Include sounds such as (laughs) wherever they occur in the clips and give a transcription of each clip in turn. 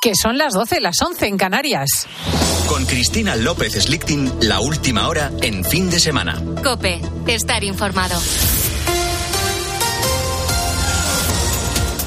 que son las 12, las 11 en Canarias. Con Cristina López Slichting, la última hora en fin de semana. Cope, estar informado.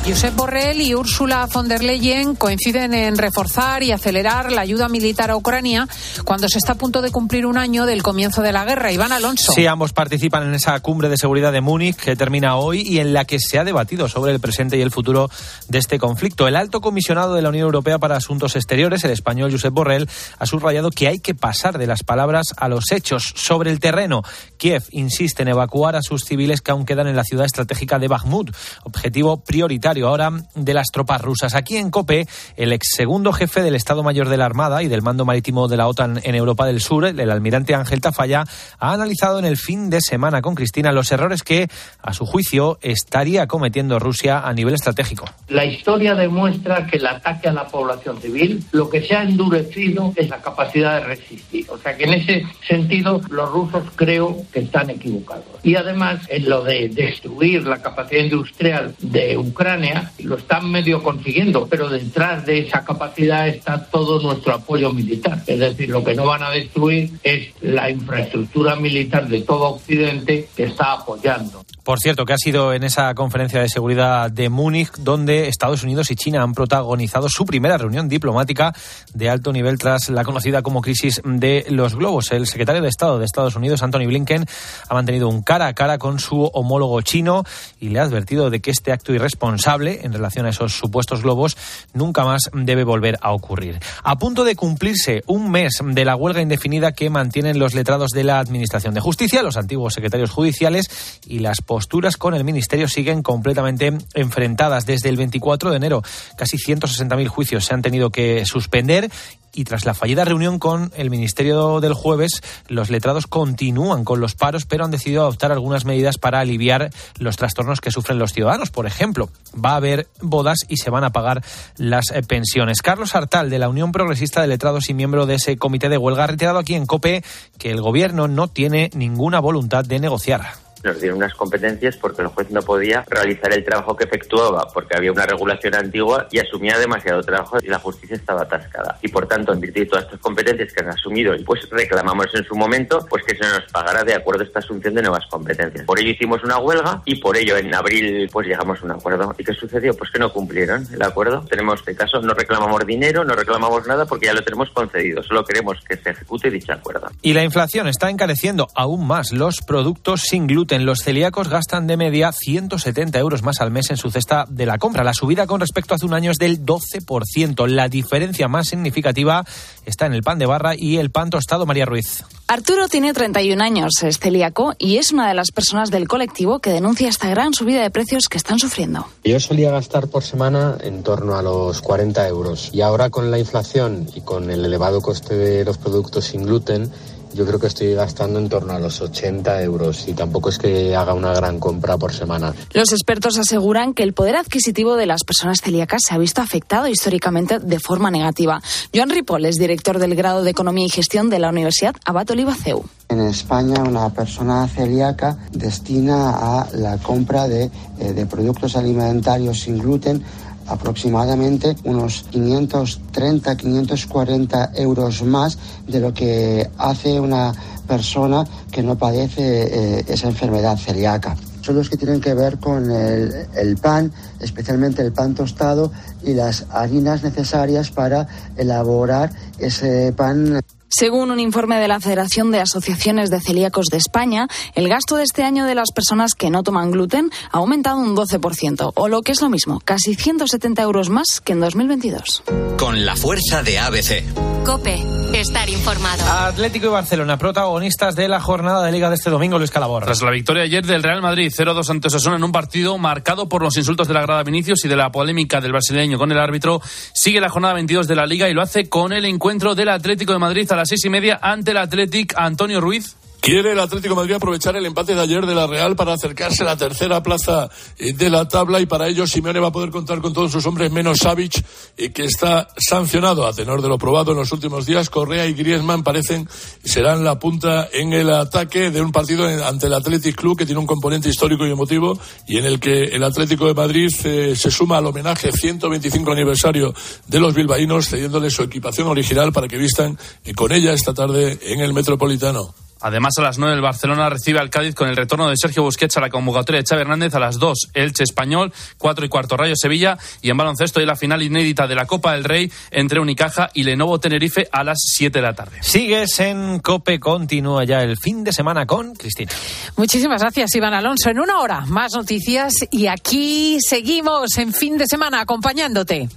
Josep Borrell y Ursula von der Leyen coinciden en reforzar y acelerar la ayuda militar a Ucrania cuando se está a punto de cumplir un año del comienzo de la guerra. Iván Alonso. Sí, ambos participan en esa cumbre de seguridad de Múnich que termina hoy y en la que se ha debatido sobre el presente y el futuro de este conflicto. El alto comisionado de la Unión Europea para Asuntos Exteriores, el español Josep Borrell, ha subrayado que hay que pasar de las palabras a los hechos sobre el terreno. Kiev insiste en evacuar a sus civiles que aún quedan en la ciudad estratégica de Bakhmut, objetivo prioritario ahora de las tropas rusas. Aquí en COPE, el ex segundo jefe del Estado Mayor de la Armada y del mando marítimo de la OTAN en Europa del Sur, el almirante Ángel Tafalla, ha analizado en el fin de semana con Cristina los errores que, a su juicio, estaría cometiendo Rusia a nivel estratégico. La historia demuestra que el ataque a la población civil lo que se ha endurecido es la capacidad de resistir. O sea que en ese sentido los rusos creo que están equivocados. Y además en lo de destruir la capacidad industrial de Ucrania, lo están medio consiguiendo, pero detrás de esa capacidad está todo nuestro apoyo militar. Es decir, lo que no van a destruir es la infraestructura militar de todo Occidente que está apoyando. Por cierto, que ha sido en esa conferencia de seguridad de Múnich donde Estados Unidos y China han protagonizado su primera reunión diplomática de alto nivel tras la conocida como crisis de los globos. El secretario de Estado de Estados Unidos, Anthony Blinken, ha mantenido un cara a cara con su homólogo chino y le ha advertido de que este acto irresponsable en relación a esos supuestos globos nunca más debe volver a ocurrir. A punto de cumplirse un mes de la huelga indefinida que mantienen los letrados de la Administración de Justicia, los antiguos secretarios judiciales y las posturas con el Ministerio siguen completamente enfrentadas. Desde el 24 de enero, casi 160.000 juicios se han tenido que suspender y tras la fallida reunión con el Ministerio del jueves, los letrados continúan con los paros, pero han decidido adoptar algunas medidas para aliviar los trastornos que sufren los ciudadanos. Por ejemplo, va a haber bodas y se van a pagar las eh, pensiones. Carlos Artal, de la Unión Progresista de Letrados y miembro de ese comité de huelga, ha reiterado aquí en COPE que el gobierno no tiene ninguna voluntad de negociar nos dieron unas competencias porque el juez no podía realizar el trabajo que efectuaba porque había una regulación antigua y asumía demasiado trabajo y la justicia estaba atascada. Y por tanto, en virtud de todas estas competencias que han asumido y pues reclamamos en su momento, pues que se nos pagara de acuerdo a esta asunción de nuevas competencias. Por ello hicimos una huelga y por ello en abril pues llegamos a un acuerdo. ¿Y qué sucedió? Pues que no cumplieron el acuerdo. Tenemos este caso, no reclamamos dinero, no reclamamos nada porque ya lo tenemos concedido. Solo queremos que se ejecute dicho acuerdo. Y la inflación está encareciendo aún más los productos sin gluten los celíacos gastan de media 170 euros más al mes en su cesta de la compra. La subida con respecto a hace un año es del 12%. La diferencia más significativa está en el pan de barra y el pan tostado. María Ruiz. Arturo tiene 31 años, es celíaco y es una de las personas del colectivo que denuncia esta gran subida de precios que están sufriendo. Yo solía gastar por semana en torno a los 40 euros y ahora con la inflación y con el elevado coste de los productos sin gluten, yo creo que estoy gastando en torno a los 80 euros y tampoco es que haga una gran compra por semana. Los expertos aseguran que el poder adquisitivo de las personas celíacas se ha visto afectado históricamente de forma negativa. Joan Ripoll es director del grado de Economía y Gestión de la Universidad Abat Olivaceu. En España, una persona celíaca destina a la compra de, eh, de productos alimentarios sin gluten aproximadamente unos 530, 540 euros más de lo que hace una persona que no padece eh, esa enfermedad celíaca. Son los que tienen que ver con el pan, especialmente el pan tostado y las harinas necesarias para elaborar ese pan. Según un informe de la Federación de Asociaciones de Celíacos de España, el gasto de este año de las personas que no toman gluten ha aumentado un 12%, o lo que es lo mismo, casi 170 euros más que en 2022. Con la fuerza de ABC. Cope, estar informado. Atlético y Barcelona, protagonistas de la jornada de Liga de este domingo, Luis Calabor. Tras la victoria ayer del Real Madrid 0-2 ante Osasuna en un partido marcado por los insultos de la grada Vinicius y de la polémica del brasileño con el árbitro, sigue la jornada 22 de la Liga y lo hace con el encuentro del Atlético de Madrid a las seis y media ante el Atlético Antonio Ruiz. Quiere el Atlético de Madrid aprovechar el empate de ayer de la Real para acercarse a la tercera plaza eh, de la tabla y para ello Simeone va a poder contar con todos sus hombres menos Savic, eh, que está sancionado a tenor de lo probado en los últimos días. Correa y Griezmann parecen serán la punta en el ataque de un partido ante el Athletic Club que tiene un componente histórico y emotivo y en el que el Atlético de Madrid eh, se suma al homenaje 125 aniversario de los bilbaínos cediéndole su equipación original para que vistan con ella esta tarde en el Metropolitano. Además, a las 9 el Barcelona recibe al Cádiz con el retorno de Sergio Busquets a la convocatoria de Xavi Hernández. A las 2, Elche Español, 4 y cuarto Rayo Sevilla. Y en baloncesto y la final inédita de la Copa del Rey entre Unicaja y Lenovo Tenerife a las 7 de la tarde. Sigues en COPE, continúa ya el fin de semana con Cristina. Muchísimas gracias, Iván Alonso. En una hora, más noticias y aquí seguimos en fin de semana acompañándote.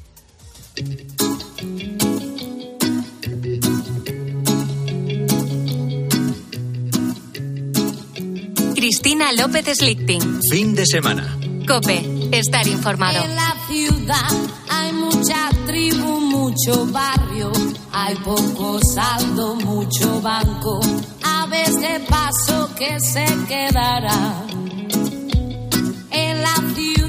Cristina López Slichting. Fin de semana. Cope, estar informado. En la ciudad hay mucha tribu, mucho barrio, hay poco saldo, mucho banco, aves de paso que se quedará. En la ciudad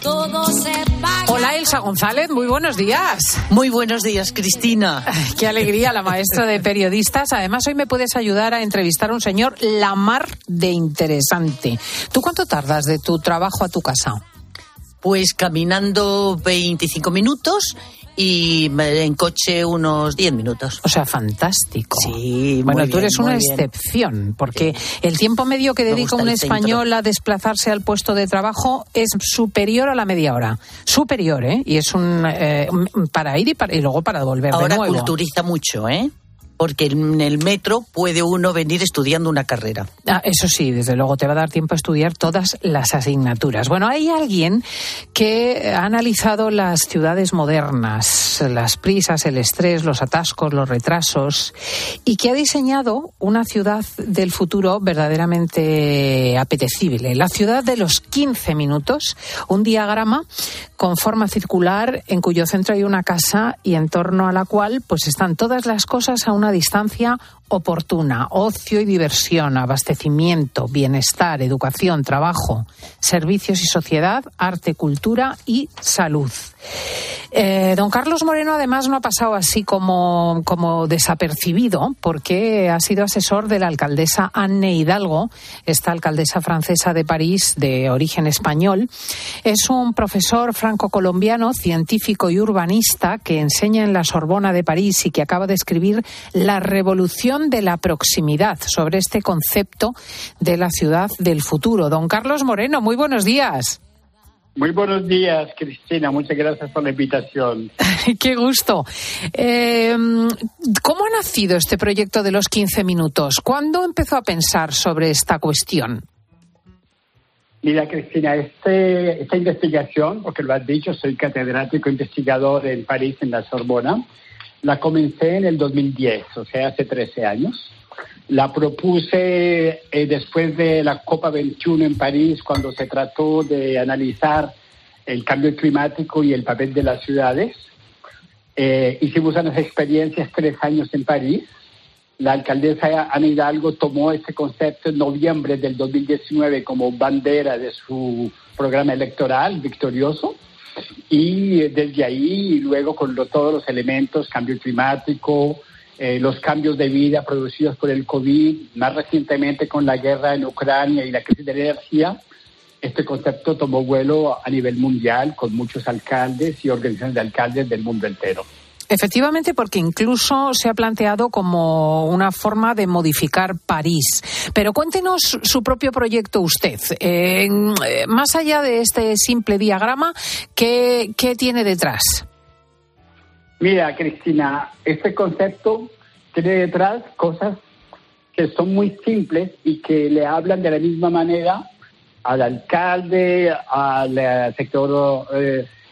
todo se paga. Hola Elsa González, muy buenos días. Muy buenos días, Cristina. Qué alegría, la maestra de periodistas. Además, hoy me puedes ayudar a entrevistar a un señor la mar de interesante. ¿Tú cuánto tardas de tu trabajo a tu casa? Pues caminando 25 minutos y en coche unos 10 minutos. O sea, fantástico. Sí, Bueno, tú eres una bien. excepción, porque el tiempo medio que dedica un español a desplazarse al puesto de trabajo es superior a la media hora. Superior, ¿eh? Y es un eh, para ir y, para, y luego para volver Ahora de nuevo. culturiza mucho, ¿eh? Porque en el metro puede uno venir estudiando una carrera. Ah, eso sí, desde luego te va a dar tiempo a estudiar todas las asignaturas. Bueno, hay alguien que ha analizado las ciudades modernas, las prisas, el estrés, los atascos, los retrasos, y que ha diseñado una ciudad del futuro verdaderamente apetecible. La ciudad de los 15 minutos, un diagrama con forma circular en cuyo centro hay una casa y en torno a la cual pues están todas las cosas a una distancia oportuna, ocio y diversión, abastecimiento, bienestar, educación, trabajo, servicios y sociedad, arte, cultura y salud. Eh, don Carlos Moreno además no ha pasado así como, como desapercibido porque ha sido asesor de la alcaldesa Anne Hidalgo, esta alcaldesa francesa de París de origen español. Es un profesor franco-colombiano, científico y urbanista que enseña en la Sorbona de París y que acaba de escribir La revolución de la proximidad sobre este concepto de la ciudad del futuro. Don Carlos Moreno, muy buenos días. Muy buenos días, Cristina. Muchas gracias por la invitación. (laughs) Qué gusto. Eh, ¿Cómo ha nacido este proyecto de los 15 minutos? ¿Cuándo empezó a pensar sobre esta cuestión? Mira, Cristina, este, esta investigación, porque lo has dicho, soy catedrático investigador en París, en la Sorbona, la comencé en el 2010, o sea, hace 13 años. La propuse eh, después de la Copa 21 en París, cuando se trató de analizar el cambio climático y el papel de las ciudades. Eh, hicimos unas experiencias tres años en París. La alcaldesa Ana Hidalgo tomó este concepto en noviembre del 2019 como bandera de su programa electoral victorioso y desde ahí y luego con todos los elementos, cambio climático, eh, los cambios de vida producidos por el COVID, más recientemente con la guerra en Ucrania y la crisis de energía, este concepto tomó vuelo a nivel mundial con muchos alcaldes y organizaciones de alcaldes del mundo entero. Efectivamente, porque incluso se ha planteado como una forma de modificar París. Pero cuéntenos su propio proyecto usted. Eh, eh, más allá de este simple diagrama, ¿qué, qué tiene detrás? Mira, Cristina, este concepto tiene detrás cosas que son muy simples y que le hablan de la misma manera al alcalde, al eh, sector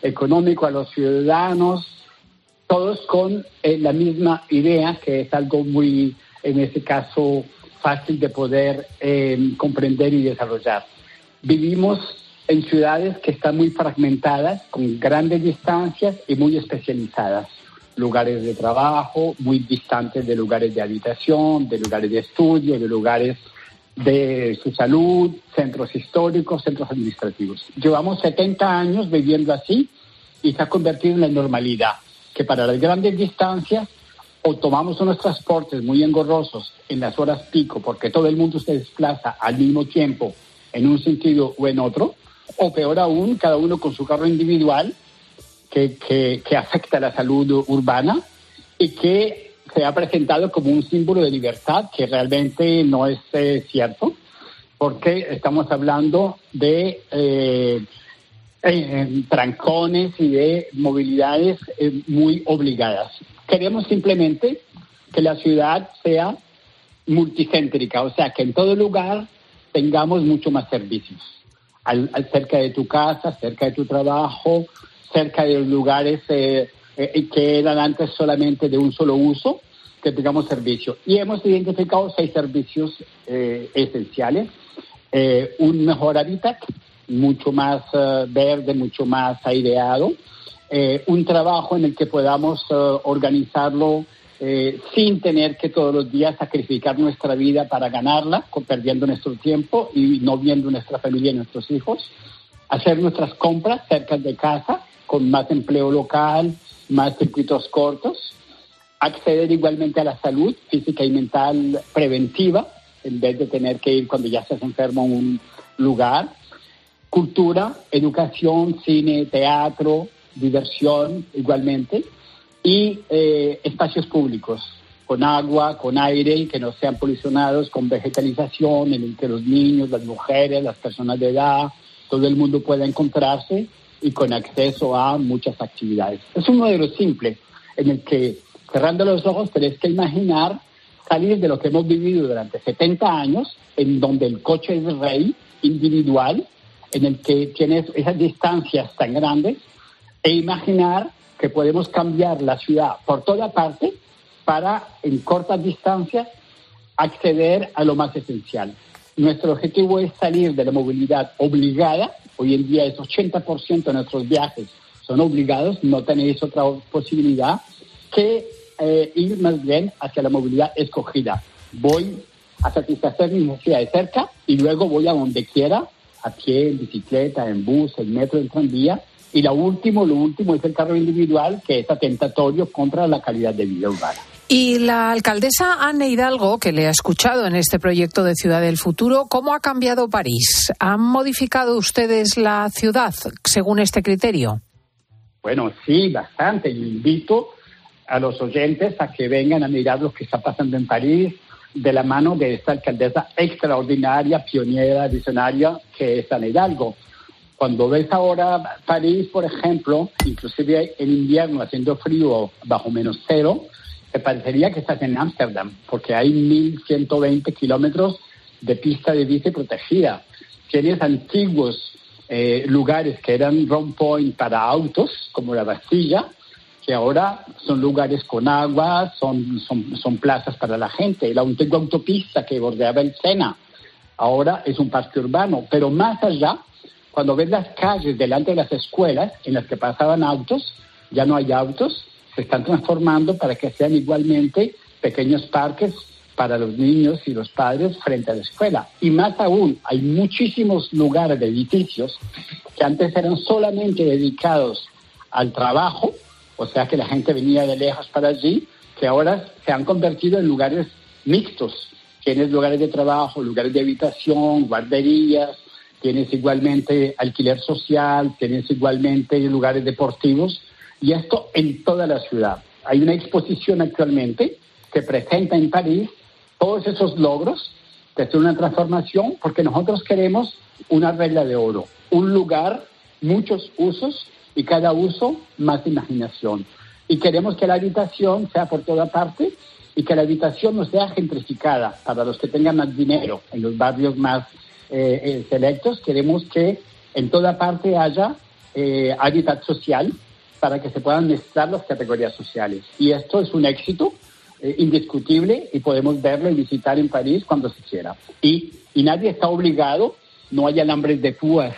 económico, a los ciudadanos, todos con eh, la misma idea, que es algo muy, en este caso, fácil de poder eh, comprender y desarrollar. Vivimos en ciudades que están muy fragmentadas, con grandes distancias y muy especializadas. lugares de trabajo, muy distantes de lugares de habitación, de lugares de estudio, de lugares de su salud, centros históricos, centros administrativos. Llevamos 70 años viviendo así y se ha convertido en la normalidad, que para las grandes distancias o tomamos unos transportes muy engorrosos en las horas pico porque todo el mundo se desplaza al mismo tiempo en un sentido o en otro, o peor aún, cada uno con su carro individual que, que, afecta la salud urbana y que se ha presentado como un símbolo de libertad que realmente no es eh, cierto, porque estamos hablando de eh, eh, trancones y de movilidades muy obligadas. Queremos simplemente que la ciudad sea multicéntrica, o sea, que en todo lugar tengamos mucho más servicios. Al, cerca de tu casa, cerca de tu trabajo, cerca de los lugares eh, eh, que eran antes solamente de un solo uso, que tengamos servicio. Y hemos identificado seis servicios eh, esenciales. un mejor hábitat, mucho más verde, mucho más aireado. un trabajo en el que podamos organizarlo eh, sin tener que todos los días sacrificar nuestra vida para ganarla, perdiendo nuestro tiempo y no viendo nuestra familia y nuestros hijos. Hacer nuestras compras cerca de casa, con más empleo local, más circuitos cortos. Acceder igualmente a la salud física y mental preventiva, en vez de tener que ir cuando ya estás enfermo a un lugar. Cultura, educación, cine, teatro, diversión igualmente y eh, espacios públicos con agua, con aire que no sean polucionados, con vegetalización en el que los niños, las mujeres, las personas de edad, todo el mundo pueda encontrarse y con acceso a muchas actividades. Es un modelo simple en el que cerrando los ojos tenés que imaginar salir de lo que hemos vivido durante 70 años, en donde el coche es rey individual, en el que tienes esas distancias tan grandes, e imaginar que podemos cambiar la ciudad por toda parte para, en cortas distancias, acceder a lo más esencial. Nuestro objetivo es salir de la movilidad obligada. Hoy en día es 80% de nuestros viajes son obligados, no tenéis otra posibilidad que eh, ir más bien hacia la movilidad escogida. Voy a satisfacer mi necesidad de cerca y luego voy a donde quiera, a pie, en bicicleta, en bus, en metro, en tranvía, y lo último, lo último es el carro individual, que es atentatorio contra la calidad de vida urbana. Y la alcaldesa Anne Hidalgo, que le ha escuchado en este proyecto de Ciudad del Futuro, ¿cómo ha cambiado París? ¿Han modificado ustedes la ciudad según este criterio? Bueno, sí, bastante. invito a los oyentes a que vengan a mirar lo que está pasando en París de la mano de esta alcaldesa extraordinaria, pionera, visionaria, que es Anne Hidalgo. Cuando ves ahora París, por ejemplo, inclusive en invierno haciendo frío bajo menos cero, te parecería que estás en Ámsterdam, porque hay 1.120 kilómetros de pista de bici protegida. Tienes antiguos eh, lugares que eran run point para autos, como la Bastilla, que ahora son lugares con agua, son, son, son plazas para la gente. La antigua autopista que bordeaba el Sena, ahora es un parque urbano. Pero más allá, cuando ves las calles delante de las escuelas en las que pasaban autos, ya no hay autos, se están transformando para que sean igualmente pequeños parques para los niños y los padres frente a la escuela. Y más aún, hay muchísimos lugares de edificios que antes eran solamente dedicados al trabajo, o sea que la gente venía de lejos para allí, que ahora se han convertido en lugares mixtos. Tienes lugares de trabajo, lugares de habitación, guarderías, tienes igualmente alquiler social, tienes igualmente lugares deportivos, y esto en toda la ciudad. Hay una exposición actualmente que presenta en París todos esos logros de una transformación, porque nosotros queremos una regla de oro, un lugar, muchos usos y cada uso más imaginación. Y queremos que la habitación sea por toda parte y que la habitación no sea gentrificada para los que tengan más dinero en los barrios más eh, eh, selectos, queremos que en toda parte haya eh, hábitat social para que se puedan mezclar las categorías sociales. Y esto es un éxito eh, indiscutible y podemos verlo y visitar en París cuando se quiera. Y, nadie está obligado, no hay alambres de púas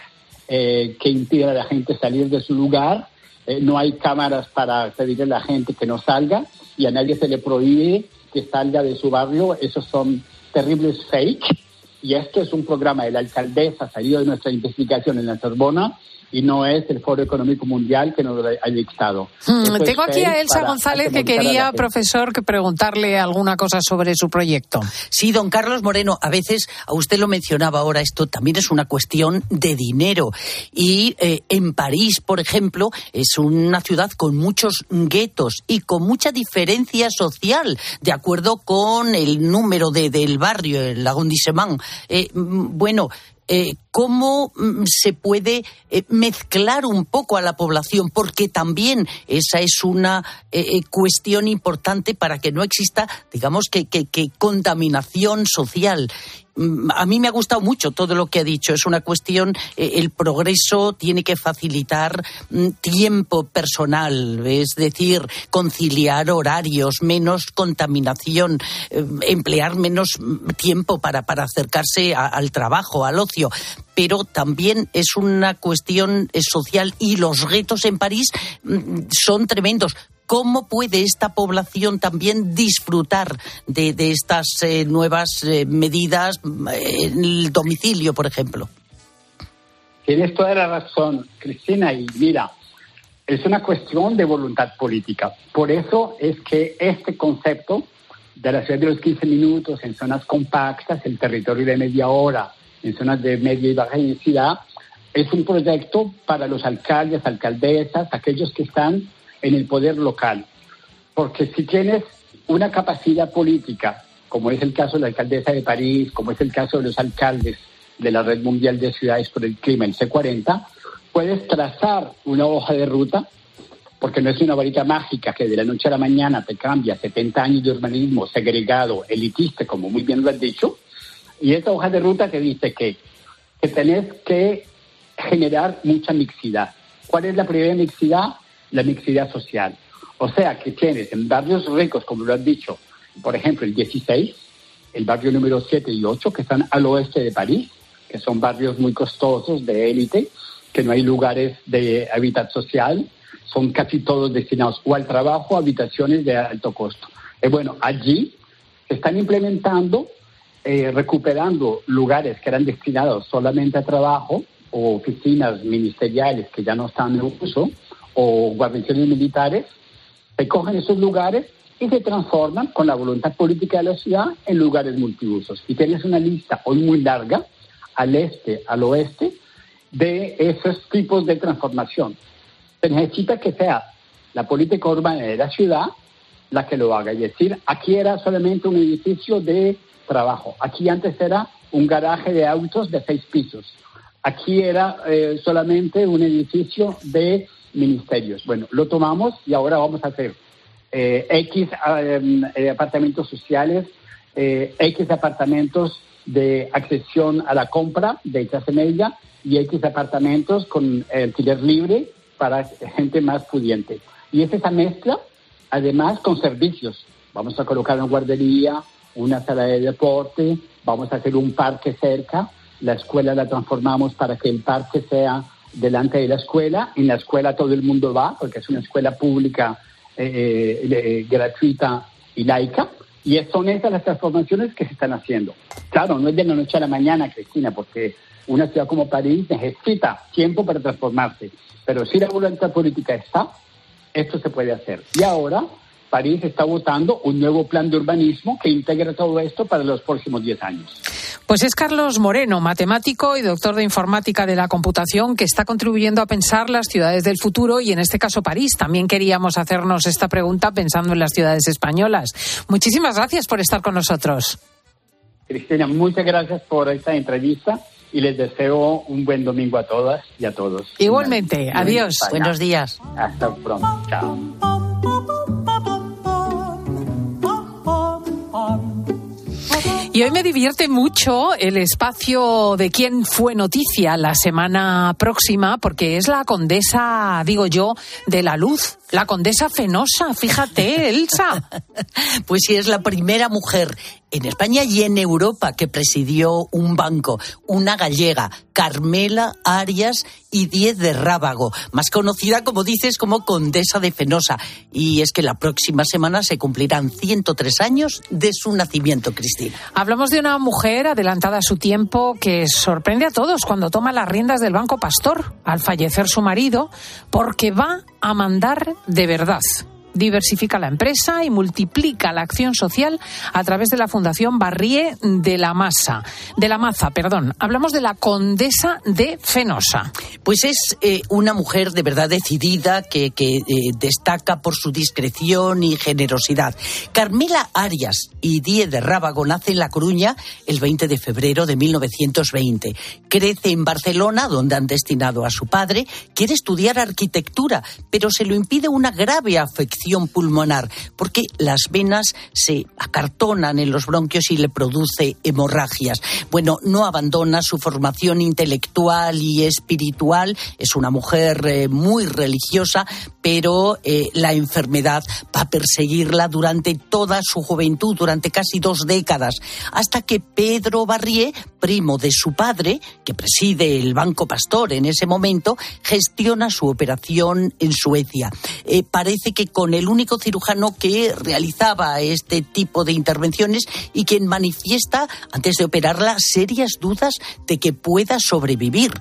que impidan a la gente salir de su lugar. eh, no hay cámaras para pedirle a la gente que no salga y a nadie se le prohíbe que salga de su barrio. Esos son terribles fake. Y esto es un programa de la alcaldesa salido de nuestra investigación en la Sorbona y no es el Foro Económico Mundial que nos lo ha dictado. Hmm, tengo aquí a Elsa González que quería, profesor, que preguntarle alguna cosa sobre su proyecto. Sí, don Carlos Moreno, a veces, a usted lo mencionaba ahora, esto también es una cuestión de dinero. Y eh, en París, por ejemplo, es una ciudad con muchos guetos y con mucha diferencia social, de acuerdo con el número de, del barrio, el arrondissement. Eh, bueno, eh, cómo mm, se puede eh, mezclar un poco a la población, porque también esa es una eh, cuestión importante para que no exista, digamos, que contaminación social. Mm, a mí me ha gustado mucho todo lo que ha dicho. Es una cuestión, eh, el progreso tiene que facilitar mm, tiempo personal, es decir, conciliar horarios, menos contaminación, eh, emplear menos mm, tiempo para, para acercarse al trabajo, al ocio pero también es una cuestión eh, social y los retos en París son tremendos. ¿Cómo puede esta población también disfrutar de, estas eh, nuevas eh, medidas en el domicilio, por ejemplo? Tienes toda la razón, Cristina, y mira, es una cuestión de voluntad política. Por eso es que este concepto de la ciudad de los 15 minutos en zonas compactas, el territorio de media hora, en zonas de media y baja densidad, es un proyecto para los alcaldes, alcaldesas, aquellos que están en el poder local. Porque si tienes una capacidad política, como es el caso de la alcaldesa de París, como es el caso de los alcaldes de la Red Mundial de Ciudades por el Clima, el C40, puedes trazar una hoja de ruta, porque no es una varita mágica que de la noche a la mañana te cambia 70 años de urbanismo segregado, elitista, como muy bien lo has dicho, y esta hoja de ruta te dice que, que tenés que generar mucha mixidad. ¿Cuál es la primera mixidad? La mixidad social. O sea que tienes en barrios ricos, como lo has dicho, por ejemplo, el 16, el barrio número 7 y 8, que están al oeste de París, que son barrios muy costosos, de élite, que no hay lugares de hábitat social, son casi todos destinados o al trabajo habitaciones de alto costo. Y bueno, allí están implementando, eh, recuperando lugares que eran destinados solamente a trabajo o oficinas ministeriales que ya no están en uso, o guarniciones militares, se cogen esos lugares y se transforman con la voluntad política de la ciudad en lugares multiusos. Y tienes una lista hoy muy larga, al este, al oeste, de esos tipos de transformación. Se necesita que sea la política urbana de la ciudad la que lo haga. Es decir, aquí era solamente un edificio de trabajo. Aquí antes era un garaje de autos de seis pisos. Aquí era eh, solamente un edificio de ministerios. Bueno, lo tomamos y ahora vamos a hacer eh, X em, eh, apartamentos sociales, eh, X apartamentos de accesión a la compra de clase media y X apartamentos con alquiler libre para gente más pudiente. Y es esa mezcla, además, con servicios. Vamos a colocar una guardería, una sala de deporte, vamos a hacer un parque cerca, la escuela la transformamos para que el parque sea delante de la escuela. En la escuela todo el mundo va, porque es una escuela pública eh, eh, gratuita y laica. Y son esas las transformaciones que se están haciendo. Claro, no es de la noche a la mañana, Cristina, porque una ciudad como París necesita tiempo para transformarse. Pero si la voluntad política está, esto se puede hacer. Y ahora París está votando un nuevo plan de urbanismo que integra todo esto para los próximos 10 años. Pues es Carlos Moreno, matemático y doctor de informática de la computación, que está contribuyendo a pensar las ciudades del futuro y en este caso París. También queríamos hacernos esta pregunta pensando en las ciudades españolas. Muchísimas gracias por estar con nosotros. Cristina, muchas gracias por esta entrevista y les deseo un buen domingo a todas y a todos. Igualmente, adiós. Buenos días. Hasta pronto. Chao. Y hoy me divierte mucho el espacio de quién fue noticia la semana próxima, porque es la condesa, digo yo, de la luz, La condesa Fenosa, fíjate, Elsa. (laughs) pues sí, es la primera mujer en España y en Europa que presidió un banco, una gallega, Carmela Arias y Diez de Rábago, más conocida, como dices, como Condesa de Fenosa. Y es que la próxima semana se cumplirán 103 años de su nacimiento, Cristina. Hablamos de una mujer adelantada a su tiempo que sorprende a todos cuando toma las riendas del Banco Pastor al fallecer su marido, porque va a mandar de verdad diversifica la empresa y multiplica la acción social a través de la Fundación Barrié de la Masa, de la Maza, perdón. Hablamos de la condesa de Fenosa. Pues es eh, una mujer de verdad decidida que, eh, destaca por su discreción y generosidad. Carmela Arias y Díez de Rábago nace en La Coruña el 20 de febrero de 1920. Crece en Barcelona, donde han destinado a su padre. Quiere estudiar arquitectura, pero se lo impide una grave afección pulmonar, porque las venas se acartonan en los bronquios y le produce hemorragias. Bueno, no abandona su formación intelectual y espiritual, es una mujer eh, muy religiosa, pero eh, la enfermedad va a perseguirla durante toda su juventud, durante casi dos décadas, hasta que Pedro Barrié, primo de su padre, que preside el Banco Pastor en ese momento, gestiona su operación en Suecia. Eh, parece que con el único cirujano que realizaba este tipo de intervenciones y quien manifiesta, antes de operarla, serias dudas de que pueda sobrevivir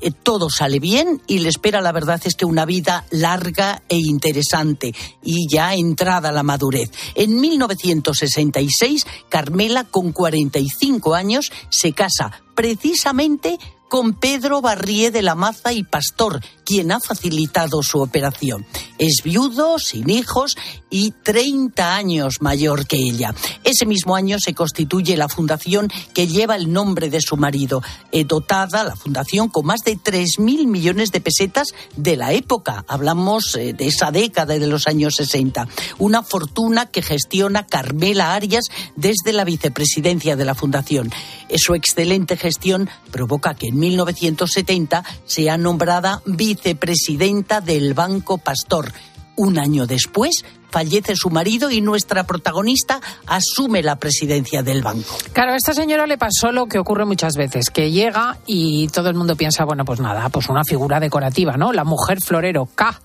eh, todo sale bien y le espera, la verdad es que una vida larga e interesante y ya entrada la madurez. En 1966, Carmela, con 45 años, se casa precisamente con Pedro Barrié de la Maza y Pastor, quien ha facilitado su operación. Es viudo, sin hijos y 30 años mayor que ella. Ese mismo año se constituye la fundación que lleva el nombre de su marido, eh, dotada la fundación con más de 3.000 millones de pesetas de la época. Hablamos eh, de esa década de los años 60. Una fortuna que gestiona Carmela Arias desde la vicepresidencia de la fundación. Su excelente gestión provoca que en 1970 sea nombrada vicepresidenta del Banco Pastor. Un año después fallece su marido y nuestra protagonista asume la presidencia del banco. Claro, a esta señora le pasó lo que ocurre muchas veces, que llega y todo el mundo piensa, bueno, pues nada, pues una figura decorativa, ¿no? La mujer florero, K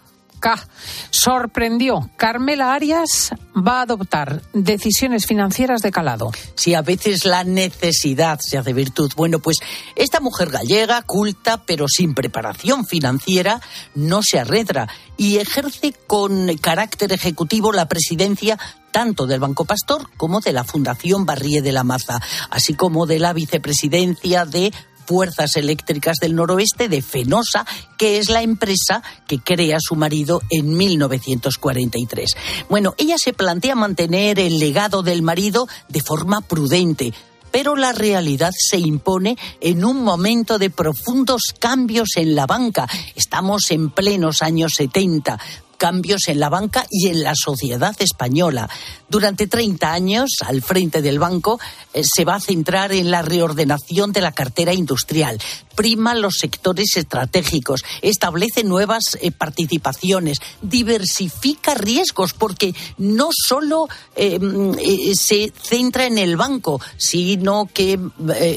sorprendió. Carmela Arias va a adoptar decisiones financieras de calado. Si a veces la necesidad se hace virtud. Bueno, pues esta mujer gallega, culta, pero sin preparación financiera, no se arredra y ejerce con carácter ejecutivo la presidencia tanto del Banco Pastor como de la Fundación Barrié de la Maza, así como de la vicepresidencia de Fuerzas Eléctricas del Noroeste de Fenosa, que es la empresa que crea su marido en 1943. Bueno, ella se plantea mantener el legado del marido de forma prudente, pero la realidad se impone en un momento de profundos cambios en la banca. Estamos en plenos años 70 cambios en la banca y en la sociedad española. Durante 30 años, al frente del banco, eh, se va a centrar en la reordenación de la cartera industrial, prima los sectores estratégicos, establece nuevas eh, participaciones, diversifica riesgos, porque no solo eh, mm, se centra en el banco, sino que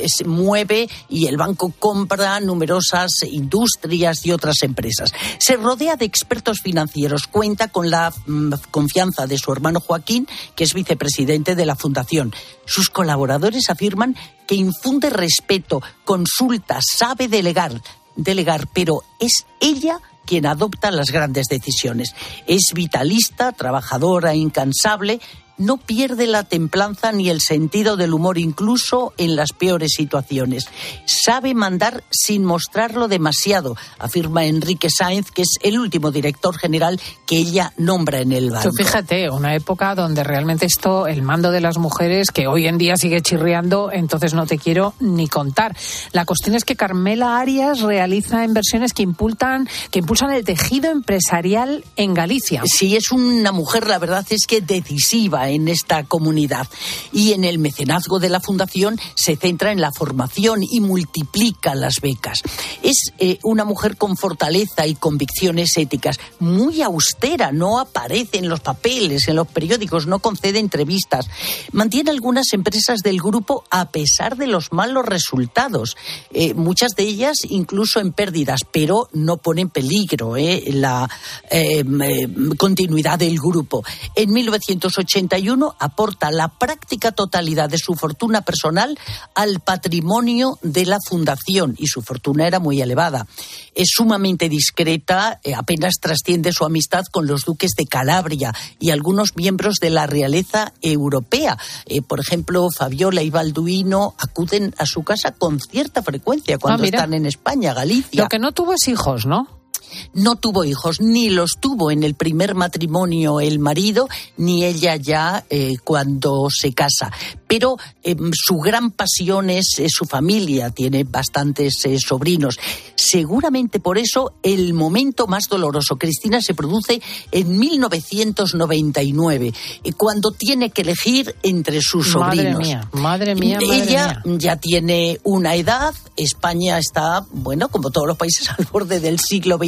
se mueve y el banco compra numerosas industrias y otras empresas. Se rodea de expertos financieros, cuenta con la mm, confianza de su hermano Joaquín, que es vicepresidente de la Fundación. Sus colaboradores afirman que infunde respeto, consulta, sabe delegar, delegar, pero es ella quien adopta las grandes decisiones. Es vitalista, trabajadora, incansable, no pierde la templanza ni el sentido del humor incluso en las peores situaciones. Sabe mandar sin mostrarlo demasiado, afirma Enrique Sáenz, que es el último director general que ella nombra en el banco. fíjate, una época donde realmente esto, el mando de las mujeres, que hoy en día sigue chirriando, entonces no te quiero ni contar. La cuestión es que Carmela Arias realiza inversiones que impulsan, que impulsan el tejido empresarial en Galicia. Sí, es una mujer, la verdad es que decisiva en esta comunidad. Y en el mecenazgo de la fundación se centra en la formación y multiplica las becas. Es eh, una mujer con fortaleza y convicciones éticas, muy austera, no aparece en los papeles, en los periódicos, no concede entrevistas. Mantiene algunas empresas del grupo a pesar de los malos resultados, eh, muchas de ellas incluso en pérdidas, pero no pone en peligro eh, la continuidad del grupo. En 1981 aporta la práctica totalidad de su fortuna personal al patrimonio de la fundación y su fortuna era muy elevada. Es sumamente discreta, eh, apenas trasciende su amistad con los duques de Calabria y algunos miembros de la realeza europea. Eh, por ejemplo, Fabiola y Balduino acuden a su casa con cierta frecuencia cuando Ah, están en España, Galicia. Lo que no tuvo es hijos, ¿no? No tuvo hijos, ni los tuvo en el primer matrimonio el marido, ni ella ya eh, cuando se casa. Pero eh, su gran pasión es, es su familia, tiene bastantes eh, sobrinos. Seguramente por eso el momento más doloroso, Cristina, se produce en 1999, eh, cuando tiene que elegir entre sus Madre sobrinos. mía, madre mía, madre Ella mía. ya tiene una edad, España está, bueno, como todos los países (laughs) al borde del siglo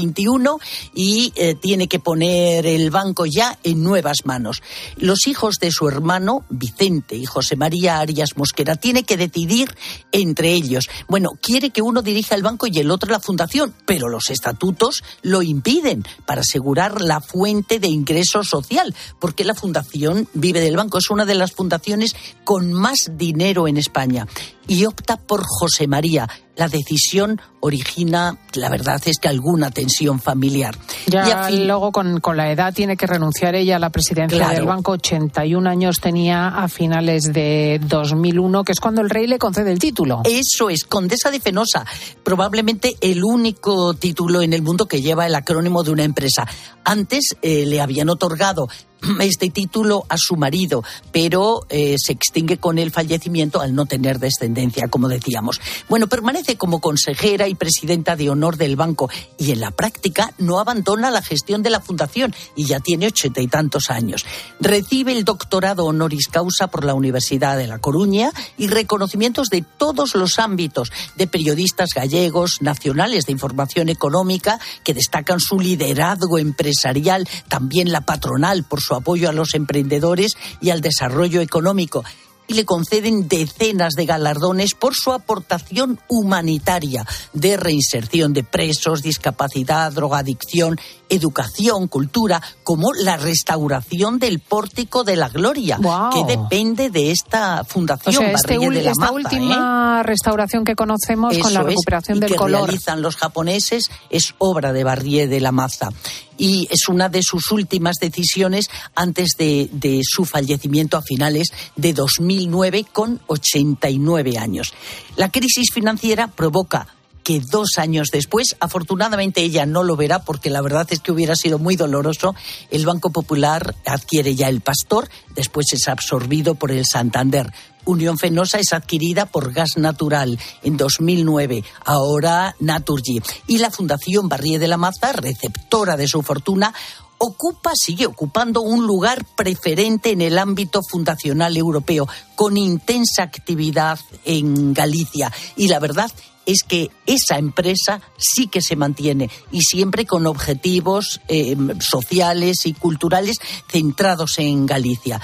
Y eh, tiene que poner el banco ya en nuevas manos. Los hijos de su hermano, Vicente y José María Arias Mosquera, tiene que decidir entre ellos. Bueno, quiere que uno dirija el banco y el otro la fundación, pero los estatutos lo impiden para asegurar la fuente de ingreso social, porque la fundación vive del banco. Es una de las fundaciones con más dinero en España y opta por José María. La decisión origina, la verdad es que alguna tensión familiar. Ya Y luego con, con la edad tiene que renunciar ella a la presidencia Claro. del banco. 81 años tenía a finales de 2001, que es cuando el rey le concede el título. Eso es, Condesa de Fenosa, probablemente el único título en el mundo que lleva el acrónimo de una empresa. Antes eh, le habían otorgado (clears throat) este título a su marido, pero eh, se extingue con el fallecimiento al no tener descendencia, como decíamos. Bueno, permanece como consejera y presidenta de honor del banco y en la práctica no abandona la gestión de la fundación y ya tiene ochenta y tantos años. Recibe el doctorado honoris causa por la Universidad de La Coruña y reconocimientos de todos los ámbitos de periodistas gallegos, nacionales de información económica, que destacan su liderazgo empresarial, también la patronal por su apoyo a los emprendedores y al desarrollo económico. Y le conceden decenas de galardones por su aportación humanitaria de reinserción de presos, discapacidad, drogadicción, educación, cultura, como la restauración del Pórtico de la Gloria, que depende de esta O fundación sea, este de la esta Maza, ¿eh? última restauración que conocemos con la Eso es, recuperación y del que color. realizan los japoneses es obra de Barrié de la Maza y es una de sus últimas decisiones antes de, de su fallecimiento a finales de 2009 con 89 años. La crisis financiera provoca que dos años después, afortunadamente ella no lo verá porque la verdad es que hubiera sido muy doloroso, el Banco Popular adquiere ya el Pastor, después es absorbido por el Santander. Unión Fenosa es adquirida por Gas Natural en 2009, ahora Naturgy. Y la Fundación Barrié de la Maza, receptora de su fortuna, ocupa, sigue ocupando un lugar preferente en el ámbito fundacional europeo, con intensa actividad en Galicia. Y la verdad es que esa empresa sí que se mantiene y siempre con objetivos eh, sociales y culturales centrados en Galicia.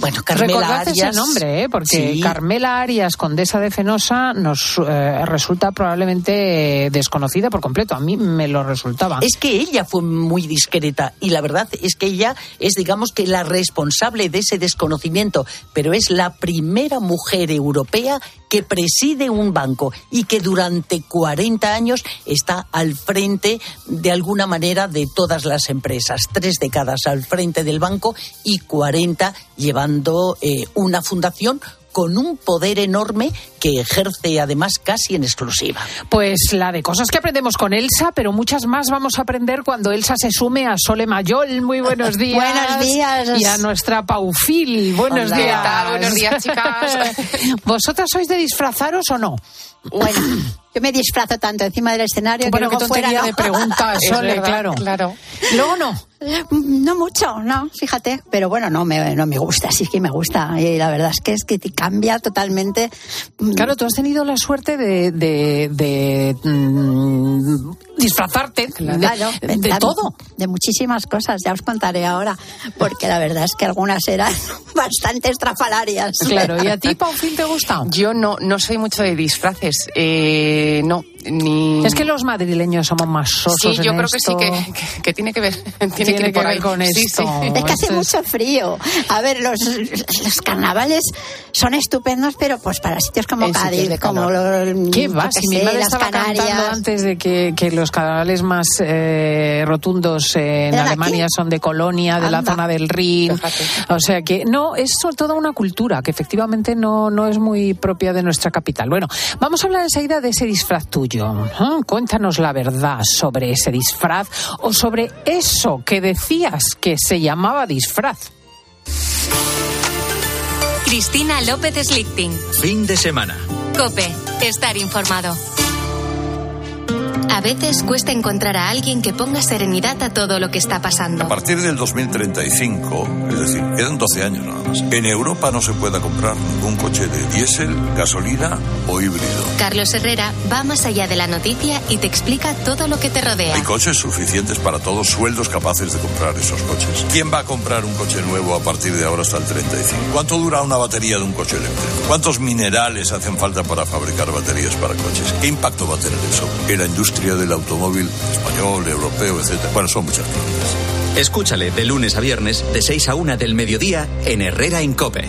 Bueno, Carmela Recordad Arias. ese nombre, ¿eh? porque Sí. Carmela Arias, condesa de Fenosa, nos eh, resulta probablemente desconocida por completo. A mí me lo resultaba. Es que ella fue muy discreta y la verdad es que ella es, digamos que, la responsable de ese desconocimiento, pero es la primera mujer europea que preside un banco y que durante 40 años está al frente, de alguna manera, de todas las empresas. Tres décadas al frente del banco y 40 llevando eh, una fundación con un poder enorme que ejerce además casi en exclusiva. Pues la de cosas que aprendemos con Elsa, pero muchas más vamos a aprender cuando Elsa se sume a Sole Mayol. Muy buenos (laughs) días. Buenos días. Y a nuestra Paufil. Buenos Hola. días. Buenos días, chicas. (laughs) ¿Vosotras sois de disfrazaros o no? Bueno, yo me disfrazo tanto encima del escenario Bueno, que qué luego fuera tontería no. de pregunta, (laughs) Es Sole, verdad, claro. claro. Luego no. (laughs) No mucho, no, fíjate. Pero bueno, no me, no me gusta, sí que me gusta. Y la verdad es que es que te cambia totalmente. mm, Claro, tú has tenido la suerte de, de, de, mm, disfrazarte de- Claro, de, claro, todo. De muchísimas cosas, ya os contaré ahora, porque la verdad es que algunas eran (laughs) bastante estrafalarias. Claro, ¿y a ti, (laughs) Paufín, te gusta? Yo no, no soy mucho de disfraces. Eh, no, ni. Es que los madrileños somos más sosos Sí, yo en creo que sí, que, que- que tiene que ver. (laughs) Tiene, Tiene que, ir que por ver ahí. con Sí, esto. sí. (laughs) Es que hace mucho frío. A ver, los, los carnavales son estupendos, pero pues para sitios como Cádiz, como calor. lo- ¿Qué va? Si mi madre las estaba cantando Canarias. antes de que, que los carnavales más eh, rotundos en ¿Eran de Alemania aquí? son de Colonia, de la zona del Rin. O sea que no, es sobre toda una cultura que efectivamente no, no es muy propia de nuestra capital. Bueno, vamos a hablar enseguida de ese disfraz tuyo. Ajá, Cuéntanos la verdad sobre ese disfraz o sobre eso que decías que se llamaba disfraz. Cristina López Slichting. Fin de semana. Cope, estar informado. A veces cuesta encontrar a alguien que ponga serenidad a todo lo que está pasando. A partir del 2035, es decir, quedan 12 años nada más, en Europa no se pueda comprar ningún coche de diésel, gasolina o híbrido. Carlos Herrera va más allá de la noticia y te explica todo lo que te rodea. Hay coches suficientes para todos, sueldos capaces de comprar esos coches. ¿Quién va a comprar un coche nuevo a partir de ahora hasta el 35? ¿Cuánto dura una batería de un coche eléctrico? ¿Cuántos minerales hacen falta para fabricar baterías para coches? ¿Qué impacto va a tener eso en la industria del automóvil español, europeo, etcétera? Bueno, son muchas preguntas. Escúchale de lunes a viernes de 6 a 1 del mediodía en Herrera en Cope.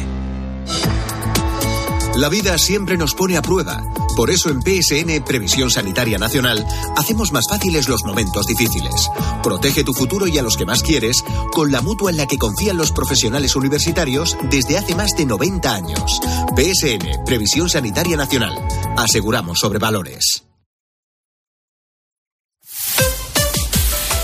La vida siempre nos pone a prueba. Por eso en PSN Previsión Sanitaria Nacional hacemos más fáciles los momentos difíciles. Protege tu futuro y a los que más quieres con la mutua en la que confían los profesionales universitarios desde hace más de 90 años. PSN Previsión Sanitaria Nacional. Aseguramos sobre valores.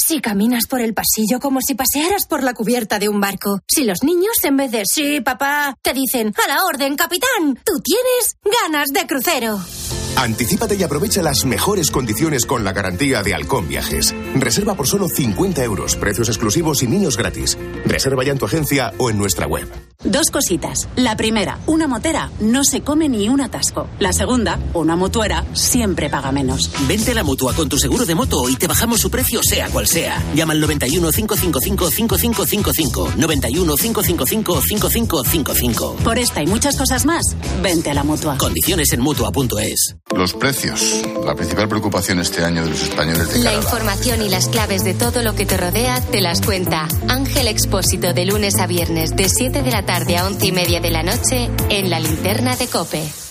Si caminas por el pasillo como si pasearas por la cubierta de un barco. Si los niños, en vez de sí, papá, te dicen a la orden, capitán, tú tienes ganas de crucero. Anticípate y aprovecha las mejores condiciones con la garantía de Halcón Viajes. Reserva por solo 50 euros, precios exclusivos y niños gratis. Reserva ya en tu agencia o en nuestra web. Dos cositas. La primera, una motera no se come ni un atasco. La segunda, una motuera siempre paga menos. Vente a la mutua con tu seguro de moto y te bajamos su precio sea cual sea. Llama al 91 555 5555. 91 555 5555. Por esta y muchas cosas más, vente a la mutua. Condiciones en mutua.es. Los precios, la principal preocupación este año de los españoles de La información y las claves de todo lo que te rodea te las cuenta Ángel Expósito de lunes a viernes de 7 de la tarde a 11 y media de la noche en la linterna de Cope.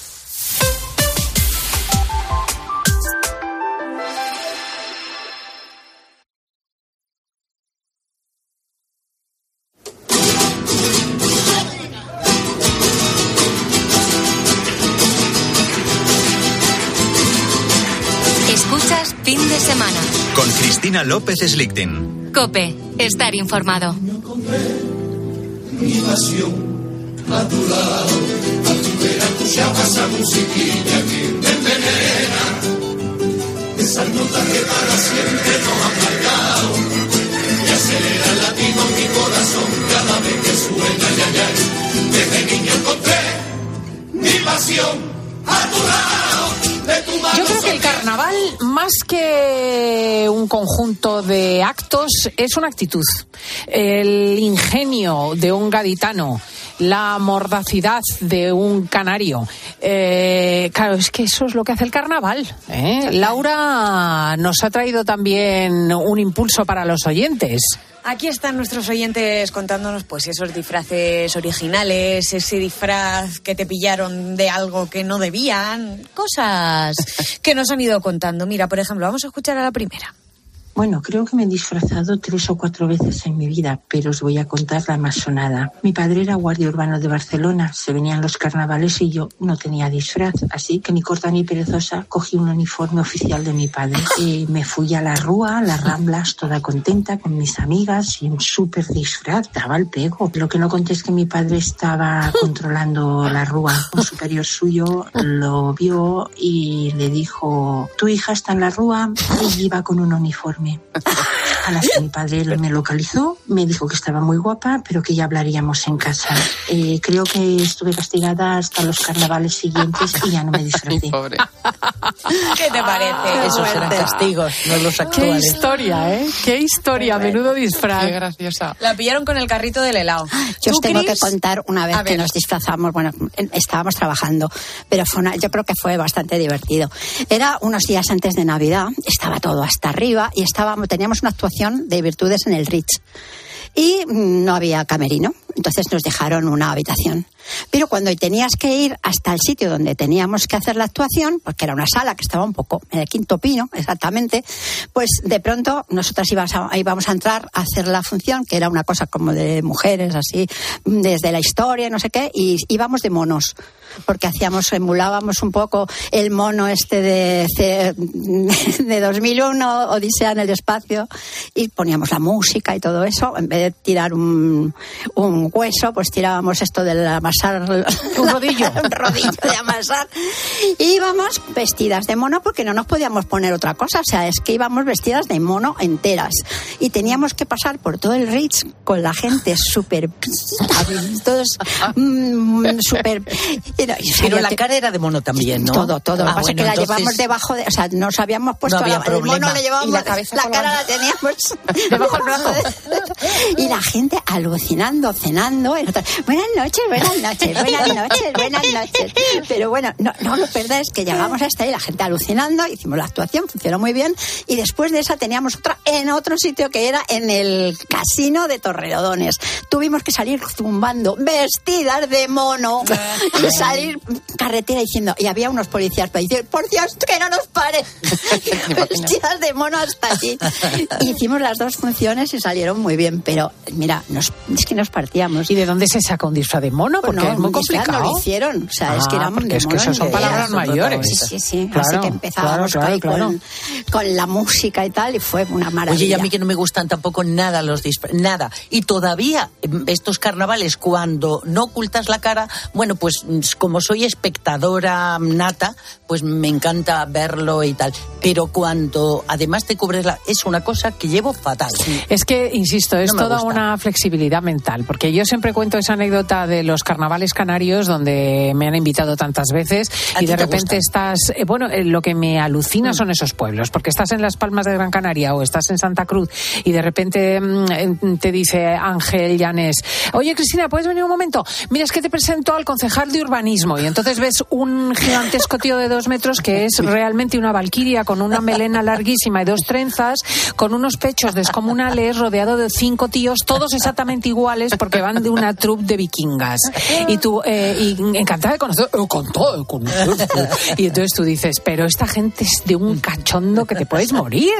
López Slichting. Cope, estar informado. mi pasión a tu lado. Al tu ver escuchaba esa musiquilla que me envenena. Esas notas que para siempre nos han marcado. Y acelera el latido en mi corazón cada vez que suena ya ya. Desde niño encontré mi pasión a tu lado. Yo creo que el carnaval, más que un conjunto de actos, es una actitud. El ingenio de un gaditano, la mordacidad de un canario. Eh, claro, es que eso es lo que hace el carnaval. ¿eh? Laura nos ha traído también un impulso para los oyentes. Aquí están nuestros oyentes contándonos pues esos disfraces originales, ese disfraz que te pillaron de algo que no debían, cosas que nos han ido contando. Mira, por ejemplo, vamos a escuchar a la primera. Bueno, creo que me he disfrazado tres o cuatro veces en mi vida, pero os voy a contar la más sonada. Mi padre era guardia urbano de Barcelona, se venían los carnavales y yo no tenía disfraz, así que ni corta ni perezosa cogí un uniforme oficial de mi padre. (laughs) Eh, me fui a la Rúa, a las Ramblas, toda contenta con mis amigas y un súper disfraz, daba el pego. Lo que no conté es que mi padre estaba (laughs) controlando la Rúa. Un superior suyo lo vio y le dijo, tu hija está en la Rúa y iba con un uniforme. A las que mi padre me localizó, me dijo que estaba muy guapa, pero que ya hablaríamos en casa. Eh, creo que estuve castigada hasta los carnavales siguientes y ya no me disfrazé. (laughs) ¿Qué te parece? Esos eran castigos, no los Qué actuales. historia, ¿eh? Qué historia, menudo disfraz. Qué graciosa. La pillaron con el carrito del helado. Yo os ¿Tú, tengo que Cris? contar una vez A que ver. nos disfrazamos, bueno, en- estábamos trabajando, pero fue una- yo creo que fue bastante divertido. Era unos días antes de Navidad, estaba todo hasta arriba y estábamos, teníamos una actuación de virtudes en el Ritz. Y mm, no había camerino, entonces nos dejaron una habitación. Pero cuando tenías que ir hasta el sitio donde teníamos que hacer la actuación, porque era una sala que estaba un poco en el quinto pino, exactamente, pues de pronto nosotras íbamos a, íbamos a entrar a hacer la función, que era una cosa como de mujeres, así, desde la historia, no sé qué, y íbamos de monos, porque hacíamos, emulábamos un poco el mono este de, (laughs) de 2001, Odisea en el espacio, y poníamos la música y todo eso, en vez de tirar un, un hueso, pues tirábamos esto del amasar. (laughs) Un rodillo. (laughs) un rodillo de amasar. Y íbamos vestidas de mono porque no nos podíamos poner otra cosa. O sea, es que íbamos vestidas de mono enteras. Y teníamos que pasar por todo el Ritz con la gente súper. (laughs) Todos mm, súper. Pero la que- cara era de mono también, ¿no? Todo, todo. Lo que Ah, pasa es que la entonces- llevamos debajo de. O sea, nos habíamos puesto. No había la- el mono le llevábamos. La cabeza cara colgando. la teníamos debajo del brazo. y la gente alucinando, cenando. buenas noches, buenas noches, buenas (laughs) noches, buenas noches. Pero bueno, no, no lo perdáis, que llegamos hasta ahí, la gente alucinando, hicimos la actuación, funcionó muy bien. Y después de esa teníamos otra en otro sitio que era en el casino de Torrelodones. Tuvimos que salir zumbando vestidas de mono (laughs) y salir carretera diciendo, y había unos policías para decir, por Dios, que no nos pare. (laughs) vestidas de mono hasta allí. Hicimos las dos funciones y salieron muy bien, pero mira, nos, es que nos ¿Y de dónde se saca un disfraz de mono? Porque no, es muy complicado. No lo hicieron, o sea, es que Ah, éramos porque de es que eso son palabras mayores. Sí, sí, sí. Claro, Así que empezábamos claro, Con, con la música y tal, y fue una maravilla. Oye, y a mí que no me gustan tampoco nada los disfraces, nada. Y todavía em, estos carnavales, cuando no ocultas la cara, bueno, pues mm, como soy espectadora nata, pues me encanta verlo y tal. Pero cuando además te cubres la... es una cosa que llevo fatal. Es que, insisto, es No toda gusta. una flexibilidad mental, porque yo siempre cuento esa anécdota de los carnavales canarios donde me han invitado tantas veces ¿A y de te repente estás, eh, bueno, eh, lo que me alucina son esos pueblos, porque estás en Las Palmas de Gran Canaria o estás en Santa Cruz y de repente mm, te dice Ángel Llanes, oye Cristina, ¿puedes venir un momento? Mira, es que te presento al concejal de urbanismo y entonces ves un gigantesco tío de dos metros que es realmente una valquiria con una melena larguísima y dos trenzas, con unos pechos descomunales, rodeado de cinco tíos, todos exactamente iguales porque van de una troupe de vikingas. Y tú, eh, y encantada de conocer, eh, encantada de conocer. Y entonces tú dices, pero esta gente es de un cachondo que te puedes morir.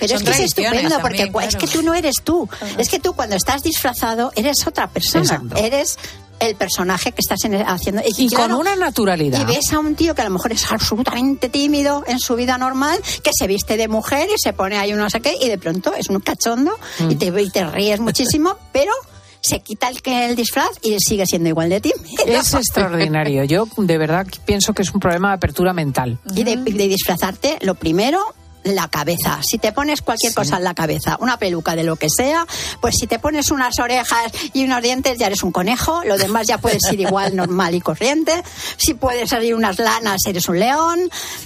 Pero es que es estupendo porque también, es que tú no eres tú. Es que tú cuando estás disfrazado eres otra persona. Exacto. Eres el personaje que estás en- haciendo. Y con una naturalidad. Y ves a un tío que a lo mejor es absolutamente tímido en su vida normal, que se viste de mujer y se pone ahí un no sé qué, y de pronto es un cachondo Mm. y, te, y te ríes muchísimo, (laughs) pero se quita el, el disfraz y sigue siendo igual de tímido. Es extraordinario. Yo de verdad pienso que es un problema de apertura mental. Y de, de disfrazarte, lo primero la cabeza. Si te pones cualquier cosa en la cabeza, una peluca de lo que sea, pues si te pones unas orejas y unos dientes ya eres un conejo, lo demás ya puedes ir igual (laughs) normal y corriente. Si puedes salir unas lanas, eres un león.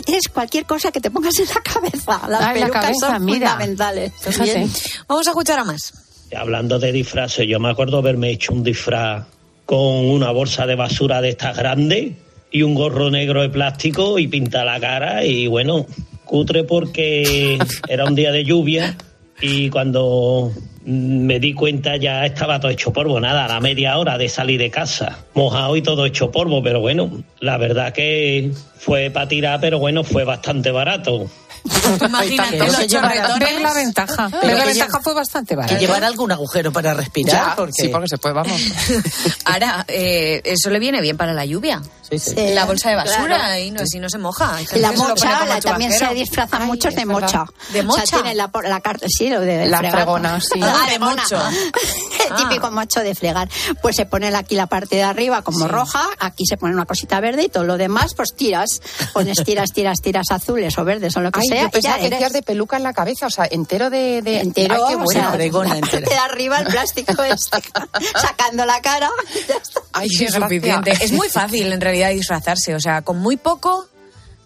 Es cualquier cosa que te pongas en la cabeza. Las Ah, en la pelucas cabeza, son mira. fundamentales. Vamos a escuchar a más. Hablando de disfraces, yo me acuerdo haberme hecho un disfraz con una bolsa de basura de estas grandes y un gorro negro de plástico y pinta la cara y bueno, cutre porque era un día de lluvia y cuando me di cuenta ya estaba todo hecho polvo, nada, a la media hora de salir de casa, mojado y todo hecho polvo, pero bueno, la verdad que fue para tirar, pero bueno, fue bastante barato. Imagínate los que. Ver la ventaja. Pero la que ventaja fue bastante Que barata. llevar algún agujero para respirar. Ya, porque... sí, porque se puede, vamos. (laughs) Ahora, eh, eso le viene bien para la lluvia. Sí, sí. Sí, la bolsa de basura claro. y no, así no se moja. La que mocha, la- también se disfrazan Ay, muchos de mocha. ¿De O mocha? sea, tienen la, la carta, sí, lo de La fregona, sí. Ah, La de mocho. (laughs) Ah. típico mocho de fregar. Pues se pone aquí la parte de arriba como roja, aquí se pone una cosita verde y todo lo demás, pues tiras. Pones tiras, tiras, tiras azules o verdes o lo que Ay, sea. yo y pensaba ya que eres de peluca en la cabeza, o sea, entero de... de... entero, Ay, qué o bueno. sea, la (laughs) parte de arriba el plástico (laughs) este, (laughs) sacando la cara. ya está. Ay, qué suficiente. Es muy fácil en realidad disfrazarse. O sea, con muy poco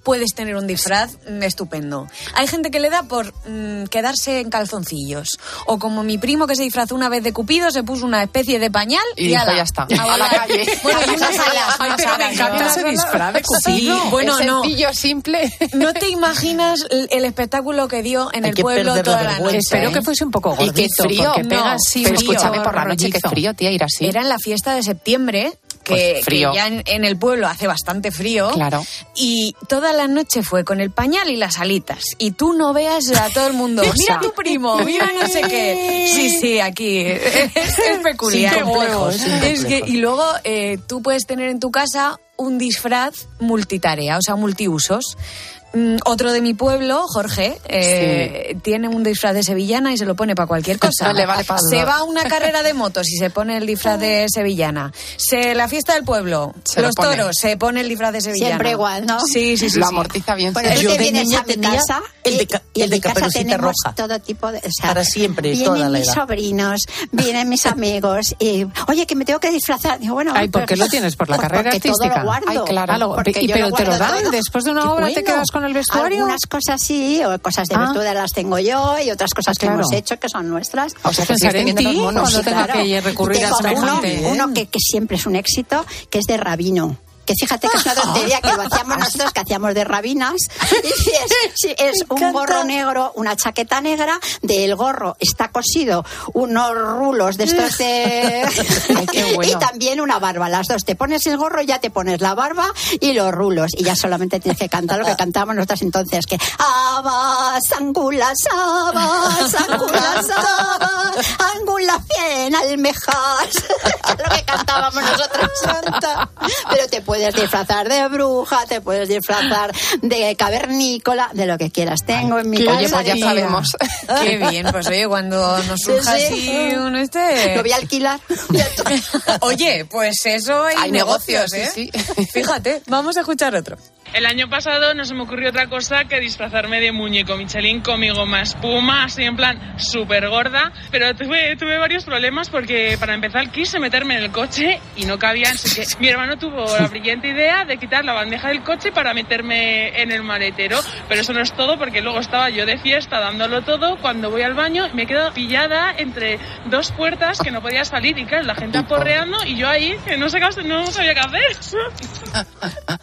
puedes tener un disfraz estupendo. Hay gente que le da por mm, quedarse en calzoncillos. O como mi primo que se disfrazó una vez de Cupido, se puso una especie de pañal y, Y ala, ya está. a A la calle. (laughs) Bueno, y unas alas. Ay, (laughs) unas pero me alas, ese disfraz de Sí, Cupido. bueno, Es no. sencillo, simple. No te imaginas el, el espectáculo que dio en Hay el que pueblo toda la noche. Espero ¿eh? que fuese un poco Y gordito, qué frío. porque pega No, así Pero escúchame por la noche, qué rollizo. frío, tía, ir así. Era en la fiesta de septiembre, que, Pues frío. que ya en, en el pueblo hace bastante frío. Claro. Y toda la noche fue con el pañal y las alitas. Y tú no veas a todo el mundo. (laughs) Mira a tu primo, mira no sé qué. Sí, sí, aquí. Es, es peculiar. Sin complejos, sin Es que, y luego eh, tú puedes tener en tu casa un disfraz multitarea, o sea, multiusos. Mm, otro de mi pueblo, Jorge, eh, tiene un disfraz de sevillana y se lo pone para cualquier (laughs) cosa. Le vale se va a una carrera de motos y se pone el disfraz de (laughs) sevillana. Se la fiesta del pueblo, Se lo los pone. toros, se pone el disfraz de sevillana. Siempre igual, ¿no? Sí, sí, sí. Lo sí. amortiza bien. Sí. tú Yo te de niña tenía casa el de y- el de Caperucita Roja. todo tipo de... o sea, Para siempre, vienen toda la mis edad. sobrinos, (laughs) vienen mis amigos y, oye, que me tengo que disfrazar. Digo, bueno, Ay, ¿por qué lo tienes? ¿Por la pues carrera artística? todo lo guardo. Ay, claro. Ah, lo- Porque y- yo pero lo te lo dan todo. después de una Qué obra, ¿te bueno. quedas con el vestuario? Algunas cosas sí, o cosas de Ah. virtudes las tengo yo y otras cosas que claro. hemos hecho que son nuestras. O sea, pensar en ti cuando Sí, tenga claro. que recurrir a Tengo semejante, uno, ¿eh? uno que, que siempre es un éxito, que es de rabino. Que fíjate que es una tontería que lo hacíamos nosotros, que hacíamos de rabinas. Y es, (laughs) es un gorro negro, una chaqueta negra, del gorro está cosido unos rulos de estos de... (laughs) qué bueno. (laughs) Y también una barba. Las dos. Te pones el gorro, ya te pones la barba y los rulos. Y ya solamente tienes que cantar lo que cantábamos nosotras entonces, que abas, angulas, abas, angulas, abas, angulas bien almejas. lo que cantábamos nosotras. Pero te puedes disfrazar de bruja, te puedes disfrazar de cavernícola, de lo que quieras. Tengo en mi Oye, casa. pues ya sabemos. (laughs) Qué bien, pues oye, cuando nos surja Sí, sí. así un este... Lo voy a alquilar. (laughs) Oye, pues eso hay, Hay negocios, negocios, ¿eh? sí, sí. Fíjate, vamos a escuchar otro. El año pasado no se me ocurrió otra cosa que disfrazarme de muñeco Michelin con mi goma espuma, así en plan súper gorda. Pero tuve, tuve varios problemas porque para empezar quise meterme en el coche y no cabía. Así que mi hermano tuvo la (laughs) brillante idea de quitar la bandeja del coche para meterme en el maletero. Pero eso no es todo porque luego estaba yo de fiesta dándolo todo. Cuando voy al baño me quedo pillada entre dos puertas que no podía salir y claro, la gente aporreando y yo ahí que no, sé qué- no sabía qué hacer.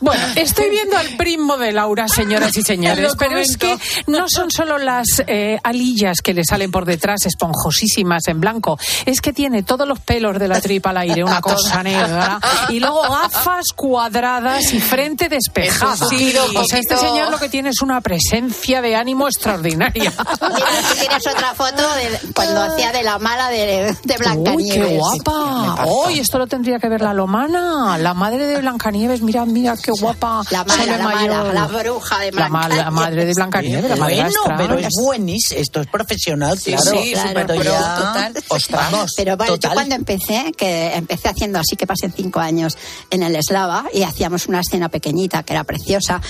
Bueno, estoy viendo al primo de Laura, señoras y (laughs) señores, pero es que no son solo las eh, alillas que le salen por detrás esponjosísimas en blanco, es que tiene todos los pelos de la tripa al aire, una cosa (laughs) negra, y luego gafas cuadradas y frente despejada. Sí, o sea, este señor lo que tiene es una presencia de ánimo extraordinaria. (laughs) Tú tienes otra foto de cuando hacía de la mala de, de Uy, Blancanieves. qué guapa. Hoy esto lo tendría que ver la Lomana, la madre de Blancanieves. Mira, mira qué guapa. La mala, la mala, Mayor. la bruja de La, ma- la madre de Blancanieves, la Bueno, madrastra. pero es buenísimo. Esto es profesional, Sí, claro. sí, claro, pero ya, total. Ostras, Pero bueno, total. yo cuando empecé, que empecé haciendo así que pasé cinco años en el Eslava y hacíamos una escena pequeñita que era preciosa,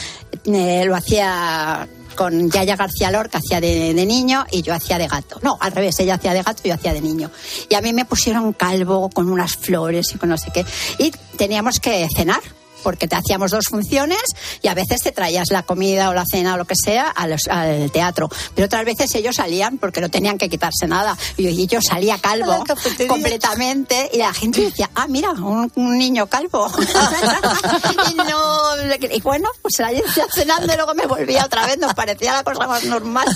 eh, lo hacía con Yaya García Lorca, hacía de, de niño y yo hacía de gato. No, al revés, ella hacía de gato y yo hacía de niño. Y a mí me pusieron calvo con unas flores y con no sé qué. Y teníamos que cenar porque te hacíamos dos funciones y a veces te traías la comida o la cena o lo que sea a los- al teatro. Pero otras veces ellos salían porque no tenían que quitarse nada. Y yo, y yo salía calvo completamente y la gente decía, ah, mira, un, un niño calvo. (laughs) y, no, y bueno, pues ahí estaba cenando y luego me volvía otra vez, nos parecía la cosa más normal.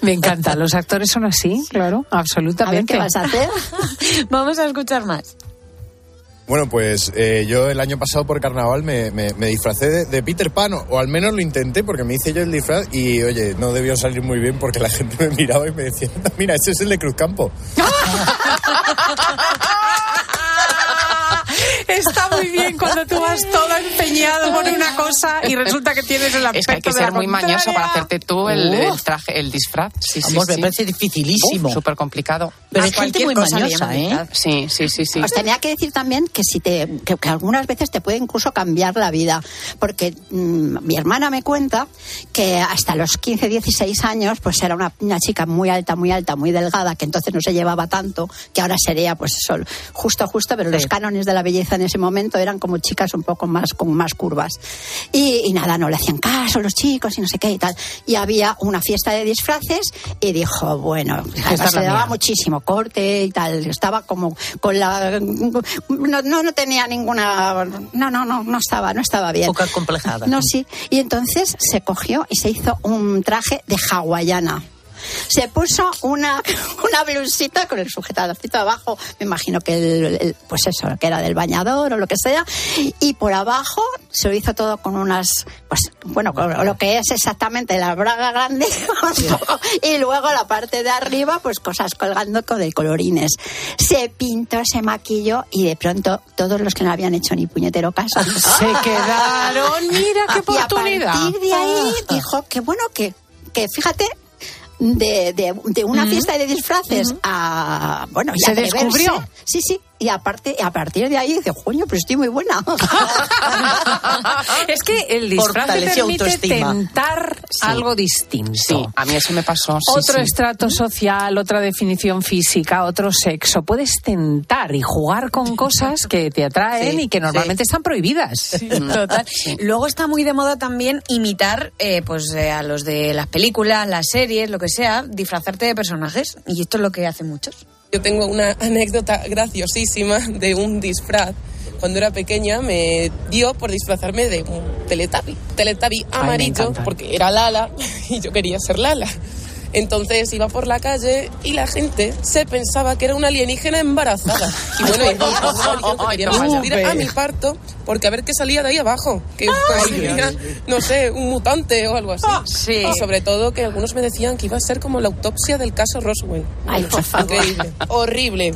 Me encanta. Los actores son así, claro, absolutamente. A ver, ¿qué vas a hacer? (laughs) Vamos a escuchar más. Bueno, pues eh, yo el año pasado por carnaval me, me- me disfracé de, Peter Pan, o, o al menos lo intenté porque me hice yo el disfraz y oye, no debió salir muy bien porque la (laughs) gente me miraba y me decía, mira, ese es el de Cruzcampo. (laughs) Está muy bien cuando tú vas todo empeñado por una cosa y resulta que tienes el aspecto Es que hay que ser muy mañoso contraria. para hacerte tú el, traje, el disfraz. Sí, sí, Vamos, me sí. parece dificilísimo. Súper complicado. Pero hay gente muy mañosa, ¿eh? Sí, sí, sí, sí. Os tenía que decir también que si te que, que algunas veces te puede incluso cambiar la vida, porque mm, mi hermana me cuenta que hasta los 15, 16 años, pues era una, una chica muy alta, muy alta, muy delgada, que entonces no se llevaba tanto, que ahora sería pues eso, justo, justo, pero los cánones de la belleza en ese momento eran como chicas un poco más con más curvas. Y, y nada, no le hacían caso los chicos y no sé qué y tal. Y había una fiesta de disfraces y dijo, bueno, Esta se daba mía. muchísimo corte y tal. Estaba como con la. No, no, no tenía ninguna. No, no, no, no estaba, no estaba bien. Poca complejada. No, sí. Y entonces se cogió y se hizo un traje de hawaiana. Se puso una, (laughs) una blusita con el sujetadorcito abajo, me imagino que el, el- pues eso, que era del bañador o lo que sea, y por abajo se lo hizo todo con unas, pues bueno, con lo que es exactamente la braga grande, (laughs) y luego la parte de arriba, pues cosas colgando con de colorines. Se pintó, se maquilló y de pronto todos los que no habían hecho ni puñetero caso (laughs) Se quedaron, mira qué oportunidad. Y a partir de ahí dijo que bueno, que, que fíjate, de, de, de una fiesta de disfraces a. Bueno, y ¿Se atreverse. descubrió? Sí, sí. Y aparte, a partir de ahí dice, coño, pero estoy muy buena. (laughs) es que el disfraz te permite autoestima. tentar algo distinto. Sí, a mí eso me pasó. sí, otro sí. estrato social, otra definición física, otro sexo. Puedes tentar y jugar con (laughs) cosas que te atraen y que normalmente están prohibidas. Total. Luego está muy de moda también imitar eh, pues eh, a los de las películas, las series, lo que sea, disfrazarte de personajes. Y esto es lo que hacen muchos. Yo tengo una anécdota graciosísima de un disfraz. Cuando era pequeña me dio por disfrazarme de un teletabi. Teletabi amarillo, porque era Lala (laughs) y yo quería ser Lala. Entonces iba por la calle y la gente se pensaba que era una alienígena embarazada. Y bueno, y que a mi parto porque a ver qué salía de ahí abajo. Que (laughs) no sé, un mutante o algo así. Sí. Y sobre todo que algunos me decían que iba a ser como la autopsia del caso Roswell. Ay, por favor. Increíble. Horrible.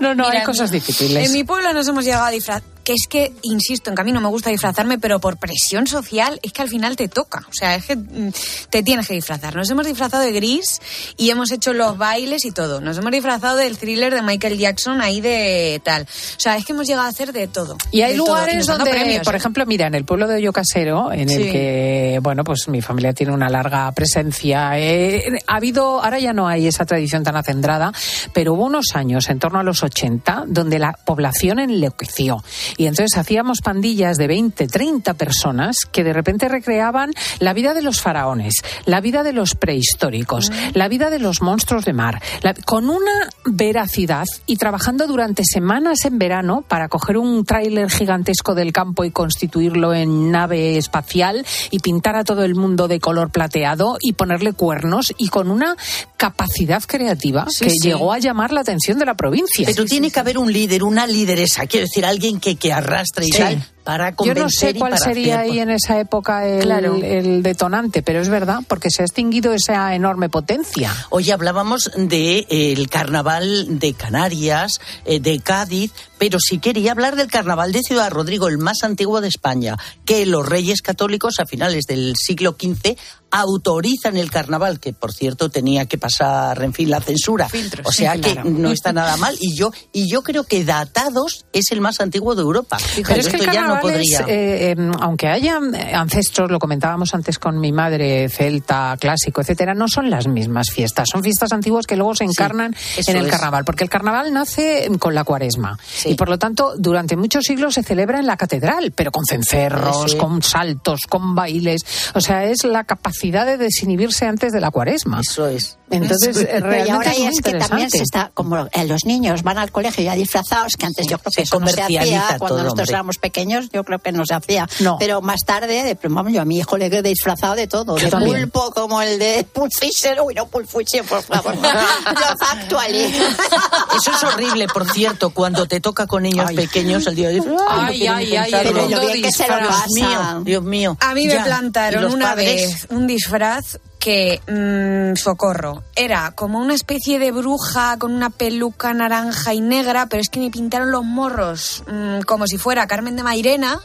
No, no, Mira, hay cosas difíciles. En mi pueblo nos hemos llegado a disfrazar. Que es que, insisto, en que a mí no me gusta disfrazarme, pero por presión social es que al final te toca. O sea, es que mm, te tienes que disfrazar. Nos hemos disfrazado de gris y hemos hecho los bailes y todo. Nos hemos disfrazado del thriller de Michael Jackson ahí de tal. O sea, es que hemos llegado a hacer de todo. Y hay todo. lugares donde, premios, por ¿eh? ejemplo, mira, en el pueblo de Hoyo Casero, en el que, bueno, pues mi familia tiene una larga presencia. eh, ha habido, ahora ya no hay esa tradición tan acendrada, pero hubo unos años, en torno a los 80, donde la población enloqueció. Y entonces hacíamos pandillas de 20, 30 personas que de repente recreaban la vida de los faraones, la vida de los prehistóricos, la vida de los monstruos de mar, la- con una veracidad y trabajando durante semanas en verano para coger un tráiler gigantesco del campo y constituirlo en nave espacial y pintar a todo el mundo de color plateado y ponerle cuernos y con una capacidad creativa Sí, que sí. llegó a llamar la atención de la provincia. Pero tiene que haber un líder, una lideresa, quiero decir, alguien que, que arrastre y Sí. tal para Yo convencer no sé cuál sería hacer, ahí en esa época el, Claro. el detonante, pero es verdad, porque se ha extinguido esa enorme potencia. Hoy hablábamos de eh, carnaval de Canarias, eh, de Cádiz, pero sí quería hablar del carnaval de Ciudad Rodrigo, el más antiguo de España, que los reyes católicos a finales del siglo XV autorizan el carnaval, que por cierto tenía que pasar, en fin, la censura. o sea sí, que claro. no está nada mal. Y yo, y yo creo que Datados es el más antiguo de Europa. Pero es que el esto ya no es, podría. eh, eh, aunque haya ancestros, lo comentábamos antes con mi madre, celta, clásico, etcétera, no son las mismas fiestas. Son fiestas antiguas que luego se encarnan en el es. carnaval, porque el carnaval nace con la cuaresma. Y por lo tanto, durante muchos siglos se celebra en la catedral, pero con cencerros, con saltos, con bailes. O sea, es la capacidad de desinhibirse antes de la cuaresma. Eso es. Entonces, realmente ahora es muy es que también se está, como eh, los niños van al colegio ya disfrazados, que antes yo creo que se eso no se hacía, cuando nosotros hombre. éramos pequeños, yo creo que no se hacía. Pero más tarde, de, pero vamos, yo a mi hijo le he disfrazado de todo, Yo de también. pulpo como el de Pulp Fisher, uy, no Pulp Fisher, por favor, (laughs) los actuales. (laughs) Eso es horrible, por cierto, cuando te toca con niños pequeños el día de Ay, ay, ay, el Pero mundo lo bien que se lo pasan. Dios mío, Dios mío. A mí me Ya. ¿Y plantaron una padres? vez un disfraz que, mm, socorro, era como una especie de bruja con una peluca naranja y negra, pero es que me pintaron los morros mm, como si fuera Carmen de Mairena.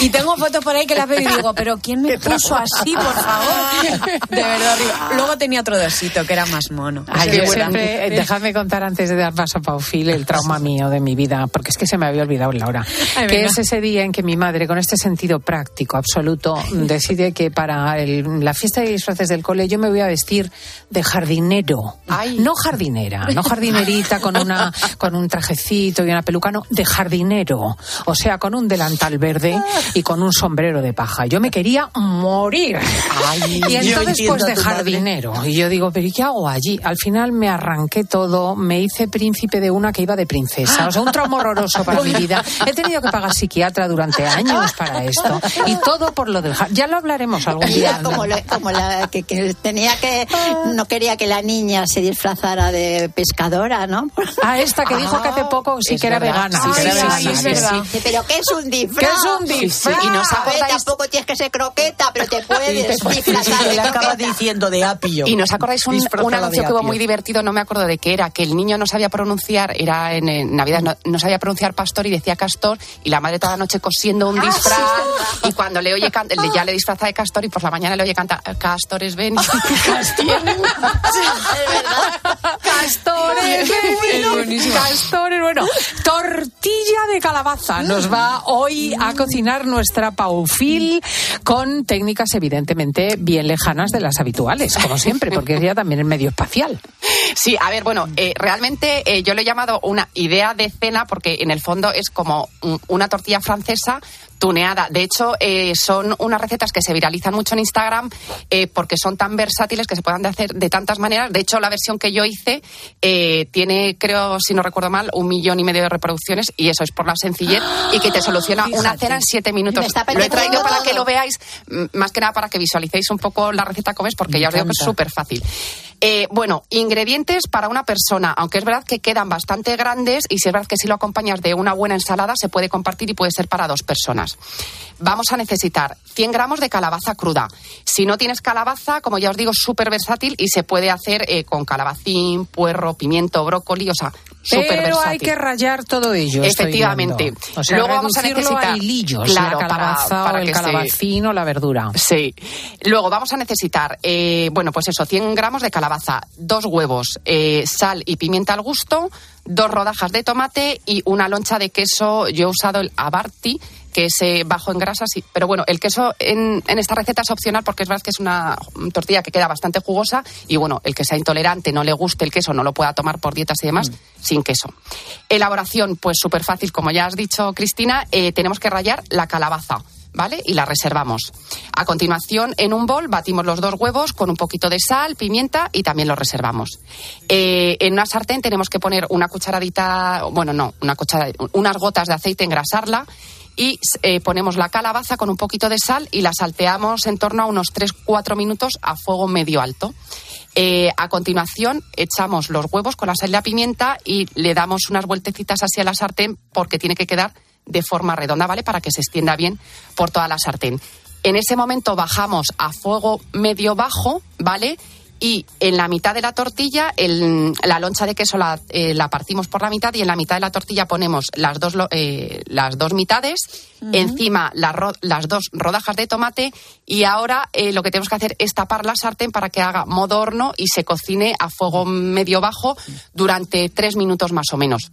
Y tengo fotos por ahí que las veo y digo, pero ¿quién me (laughs) puso así, por favor? De verdad. Luego tenía otro dosito que era más mono. Ay, yo siempre, eh, dejadme contar antes de dar paso a Paufil el trauma mío de mi vida, porque es que se me había olvidado Laura, Ay, que venga. es ese día en que mi madre, con este sentido práctico absoluto, decide que para el- la fiesta de disfraces del cole yo me voy a vestir de jardinero. No jardinera, no jardinerita con, una, (laughs) con un trajecito y una peluca, no, de jardinero. O sea, con un delantal verde y con un sombrero de paja. Yo me quería morir. Ay, (laughs) y entonces, pues de madre. jardinero. Y yo digo, ¿pero y qué hago allí? Al final me arranqué todo, me hice príncipe de una que iba de princesa. O sea, un trauma horroroso para mi (laughs) vida. He tenido que pagar psiquiatra durante años para esto. Y todo por lo del jardín. Ya lo hablaremos algún día. Como, lo- como la que, que tenía que no quería que la niña se disfrazara de pescadora, ¿no? (laughs) Ah, esta que dijo que hace poco sí que era verdad. vegana. Sí, que era sí, vegana, sí, es sí, verdad. sí. Pero ¿qué es un disfraz? ¿Qué es un disfraz? Y no ¿os acordáis? Tampoco tienes que ser croqueta, pero te (laughs) puedes disfrazar de le acaba diciendo de apio. Y nos acordáis un, un anuncio que hubo muy divertido, no me acuerdo de qué era, que el niño no sabía pronunciar, era en, en Navidad, no, no sabía pronunciar pastor y decía castor, y la madre toda la noche cosiendo un Ah, disfraz, sí, y cuando le oye cantar, ya le disfraza de castor, y por la mañana le oye cantar, castores ven, castores. Castores, bueno, castores, bueno, tortilla de calabaza. Nos va hoy a cocinar nuestra Paufil con técnicas evidentemente bien lejanas de las habituales, como siempre, porque ella también es medio espacial. Sí, a ver, bueno, eh, realmente eh, yo lo he llamado una idea de cena porque en el fondo es como un- una tortilla francesa tuneada. De hecho, eh, son unas recetas que se viralizan mucho en Instagram eh, porque son tan versátiles que se pueden hacer de tantas maneras. De hecho, la versión que yo hice eh, tiene, creo, si no recuerdo mal, un millón y medio de reproducciones y eso es por la sencillez y que te soluciona una cena en siete minutos. Lo he traído para que lo veáis, más que nada para que visualicéis un poco la receta como es, porque Me ya os digo que es súper fácil. Eh, bueno, ingredientes para una persona, aunque es verdad que quedan bastante grandes y si es verdad que si lo acompañas de una buena ensalada se puede compartir y puede ser para dos personas. Vamos a necesitar 100 gramos de calabaza cruda. Si no tienes calabaza, como ya os digo, súper versátil y se puede hacer eh, con calabacín, puerro, pimiento, brócoli, o sea, súper Pero versátil. hay que rayar todo ello. Efectivamente. viendo. O sea, Luego vamos a necesitar- hilillos, Claro, la calabaza para o el se- calabacín o la verdura. Sí. Luego vamos a necesitar, eh, bueno, pues eso, 100 gramos de calabaza, dos huevos, eh, sal y pimienta al gusto, dos rodajas de tomate y una loncha de queso. Yo he usado el Abarti, que es eh, bajo en grasas, y- pero bueno, el queso en, en esta receta es opcional porque es verdad que es una tortilla que queda bastante jugosa y bueno, el que sea intolerante, no le guste el queso, no lo pueda tomar por dietas y demás, sin queso. Elaboración, pues súper fácil, como ya has dicho, Cristina, eh, tenemos que rallar la calabaza. ¿Vale? Y la reservamos. A continuación, en un bol batimos los dos huevos con un poquito de sal, pimienta y también los reservamos. Eh, en una sartén tenemos que poner una cucharadita, bueno, no, una cuchara, unas gotas de aceite, engrasarla y eh, ponemos la calabaza con un poquito de sal y la salteamos en torno a unos 3-4 minutos a fuego medio alto. Eh, a continuación echamos los huevos con la sal y la pimienta y le damos unas vueltecitas hacia la sartén porque tiene que quedar de forma redonda, ¿vale? Para que se extienda bien por toda la sartén. En ese momento bajamos a fuego medio bajo, ¿vale? y en la mitad de la tortilla el- la loncha de queso la, eh, la partimos por la mitad y en la mitad de la tortilla ponemos las dos, eh, las dos mitades, encima ro- las dos rodajas de tomate y ahora eh, lo que tenemos que hacer es tapar la sartén para que haga modo horno y se cocine a fuego medio bajo durante tres minutos más o menos.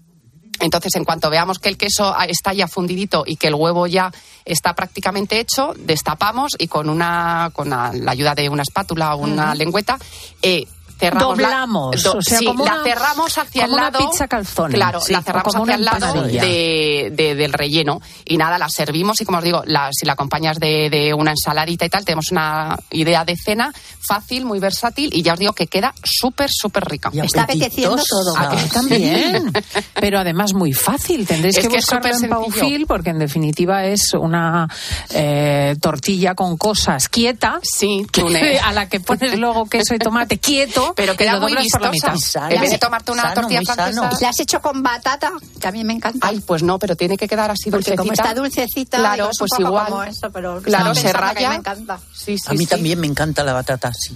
Entonces, en cuanto veamos que el queso está ya fundidito y que el huevo ya está prácticamente hecho, destapamos y con una con la, la ayuda de una espátula o una lengüeta eh, cerramos la- Doblamos, do- o sea, sí, como la una- cerramos hacia como el una lado pizza calzone, claro sí, la cerramos como hacia el una lado de, de- del relleno y nada la servimos y como os digo la- si la acompañas de, de una ensaladita y tal tenemos una idea de cena fácil muy versátil y ya os digo que queda súper súper rica está apeteciendo todo. También. (laughs) Pero además muy fácil. Tendréis Es que que es buscarlo en. Paufil porque en definitiva es una eh, tortilla con cosas quieta. (laughs) a la que pones luego queso y tomate quieto. Pero queda muy vistosa. En vez de tomarte una tortilla francesa. ¿La has hecho con batata? Que a mí me encanta. Ay, pues no, pero tiene que quedar así Porque dulcecita. como está dulcecita, claro, pues igual. como esto, pero claro, se raya. me encanta. Sí, sí, A mí sí. también me encanta la batata, sí.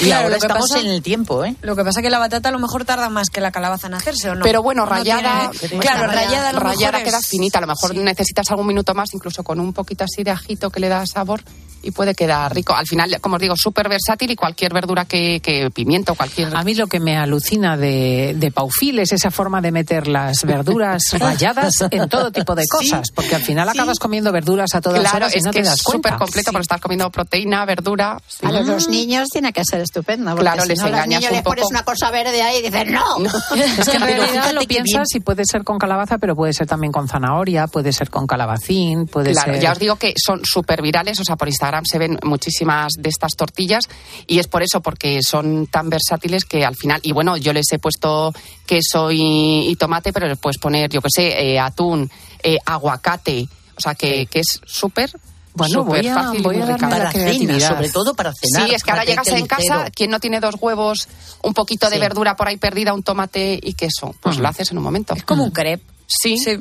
Y Claro, ahora lo que estamos pasa- en el tiempo, ¿eh? Lo que pasa es que la batata a lo mejor tarda más que la calabaza en hacerse, ¿o no? Pero bueno, No rayada, tiene- Claro, rayada a lo rayada mejor queda es- finita. A lo mejor necesitas algún minuto más, incluso con un poquito así de ajito que le da sabor y puede quedar rico. Al final, como os digo, súper versátil y cualquier verdura que, que pimiento, cualquier. A mí lo que me alucina de, de Paufil es esa forma de meter las verduras (laughs) rayadas en todo tipo de cosas, porque al final acabas comiendo verduras a todas Claro, horas y es no que te das es súper cuenta. completo porque estás comiendo proteína, verdura. sí. A los dos niños tiene que ser estupendo. porque Claro, si les no, a los engañas niños un les pones poco. una cosa verde ahí y dicen ¡no! (laughs) Es que en realidad lo piensas y puede ser con calabaza, pero puede ser también con zanahoria, puede ser con calabacín, puede Claro, ser... ya os digo que son súper virales, o sea, por Instagram se ven muchísimas de estas tortillas y es por eso, porque son tan versátiles que al final, y bueno, yo les he puesto queso y, y tomate, pero les puedes poner, yo qué sé, eh, atún, eh, aguacate, o sea, que, que es súper... Bueno, súper voy a- fácil y voy a darme Para cena, creatividad. sobre todo para cenar, Sí, es que ahora llegas en casa, quien no tiene dos huevos, un poquito de Sí. verdura por ahí perdida, un tomate y queso, pues lo haces en un momento. Es como un crepe. Sí. Se-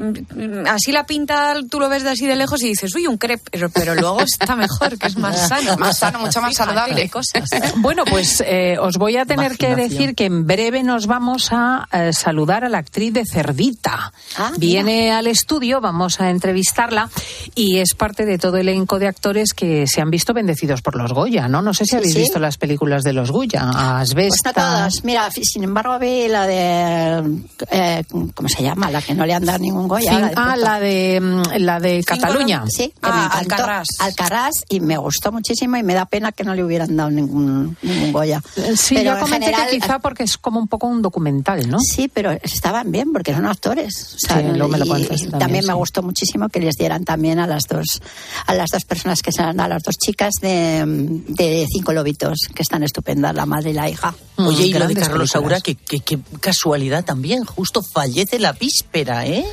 así la pinta, tú lo ves de así de lejos y dices, uy, un crepe, pero, pero luego está mejor, que es más (laughs) sano. Más sano, mucho más Fíjate saludable. cosas. (laughs) Bueno, pues eh, os voy a tener que decir que en breve nos vamos a eh, saludar a la actriz de Cerdita. Ah, Viene al estudio, vamos a entrevistarla y es parte de todo el elenco de actores que se han visto bendecidos por los Goya, ¿no? No sé si Sí, habéis sí. visto las películas de los Goya. Pues no todas. Mira, sin embargo, vi la de. eh, ¿Cómo se llama? La que no le han dado ningún Goya. Fin- la de ah, la de, mm, la de Cataluña. Sí, que Ah, me encantó. Alcarrás. Alcarrás, y me gustó muchísimo y me da pena que no le hubieran dado ningún, ningún Goya. Sí, pero en comenté general, que quizá porque es como un poco un documental, ¿no? Sí, pero estaban bien porque son actores. O sea, Sí, luego me lo y- cuentas y también, también me sí. gustó muchísimo que les dieran también a las dos, a las dos personas que son, a las dos chicas de, de Cinco Lobitos, que están estupendas, la madre y la hija. Oye, y lo de Carlos. Saura, que, que- que casualidad también, justo fallece la víspera, ¿eh?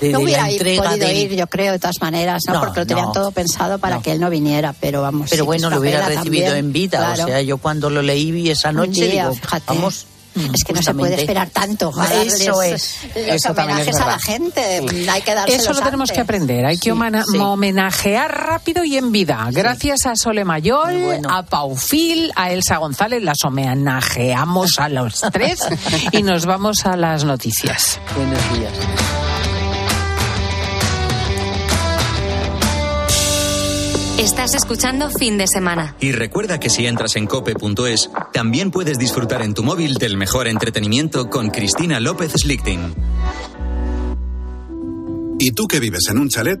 De, No de hubiera podido del- ir, yo creo, de todas maneras, ¿no? No, Porque lo tenían no. todo pensado para No. que él no viniera, pero vamos. Pero sí, bueno, lo hubiera recibido también, en vida. claro. O sea, yo cuando lo leí vi esa noche, día, digo, fíjate. vamos. Es que no se puede esperar tanto. Eso es. Los Eso es homenajes a la gente. Hay que Eso lo tenemos antes. que aprender. Hay que homena- sí. homenajear rápido y en vida. Gracias a Sole Mayol, a Paufil, a Elsa González. Las homenajeamos a los tres (laughs) y nos vamos a las noticias. Buenos días. Estás escuchando Fin de Semana. Y recuerda que si entras en cope.es, también puedes disfrutar en tu móvil del mejor entretenimiento con Cristina López Slichting. ¿Y tú que vives en un chalet?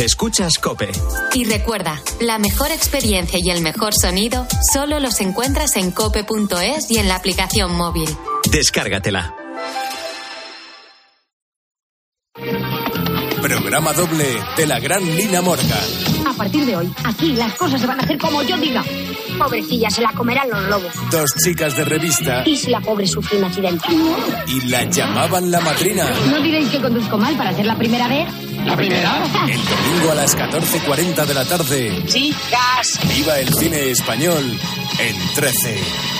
Escuchas Cope. Y recuerda, la mejor experiencia y el mejor sonido solo los encuentras en cope.es y en la aplicación móvil. Descárgatela. Programa doble de la gran Lina Morgan. A partir de hoy, aquí las cosas se van a hacer como yo diga. Pobrecilla, se la comerán los lobos. Dos chicas de revista. Y si la pobre sufre un accidente. Y la llamaban la madrina. ¿No diréis que conduzco mal para ser la primera vez? ¿La primera? El domingo a las 14.40 de la tarde. Chicas. Viva el cine español en 13.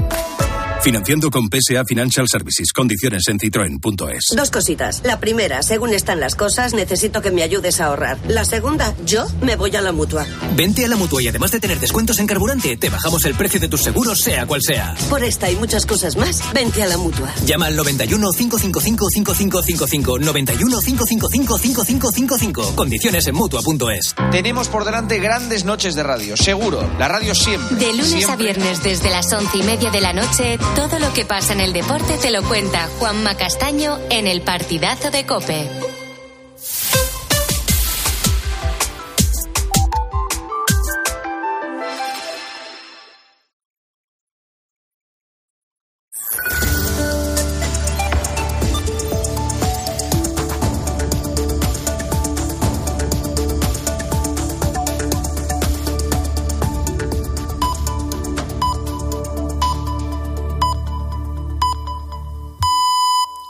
Financiando con PSA Financial Services. Condiciones en citroen.es. Dos cositas. La primera, según están las cosas, necesito que me ayudes a ahorrar. La segunda, yo me voy a la mutua. Vente a la mutua y además de tener descuentos en carburante, te bajamos el precio de tus seguros, sea cual sea. Por esta y muchas cosas más, vente a la mutua. Llama al 91 555 5555. 91 555 5555. Condiciones en mutua.es. Tenemos por delante grandes noches de radio, seguro. La radio siempre. De lunes siempre. a viernes desde las once y media de la noche, todo lo que pasa en el deporte te lo cuenta Juanma Castaño en el partidazo de Cope.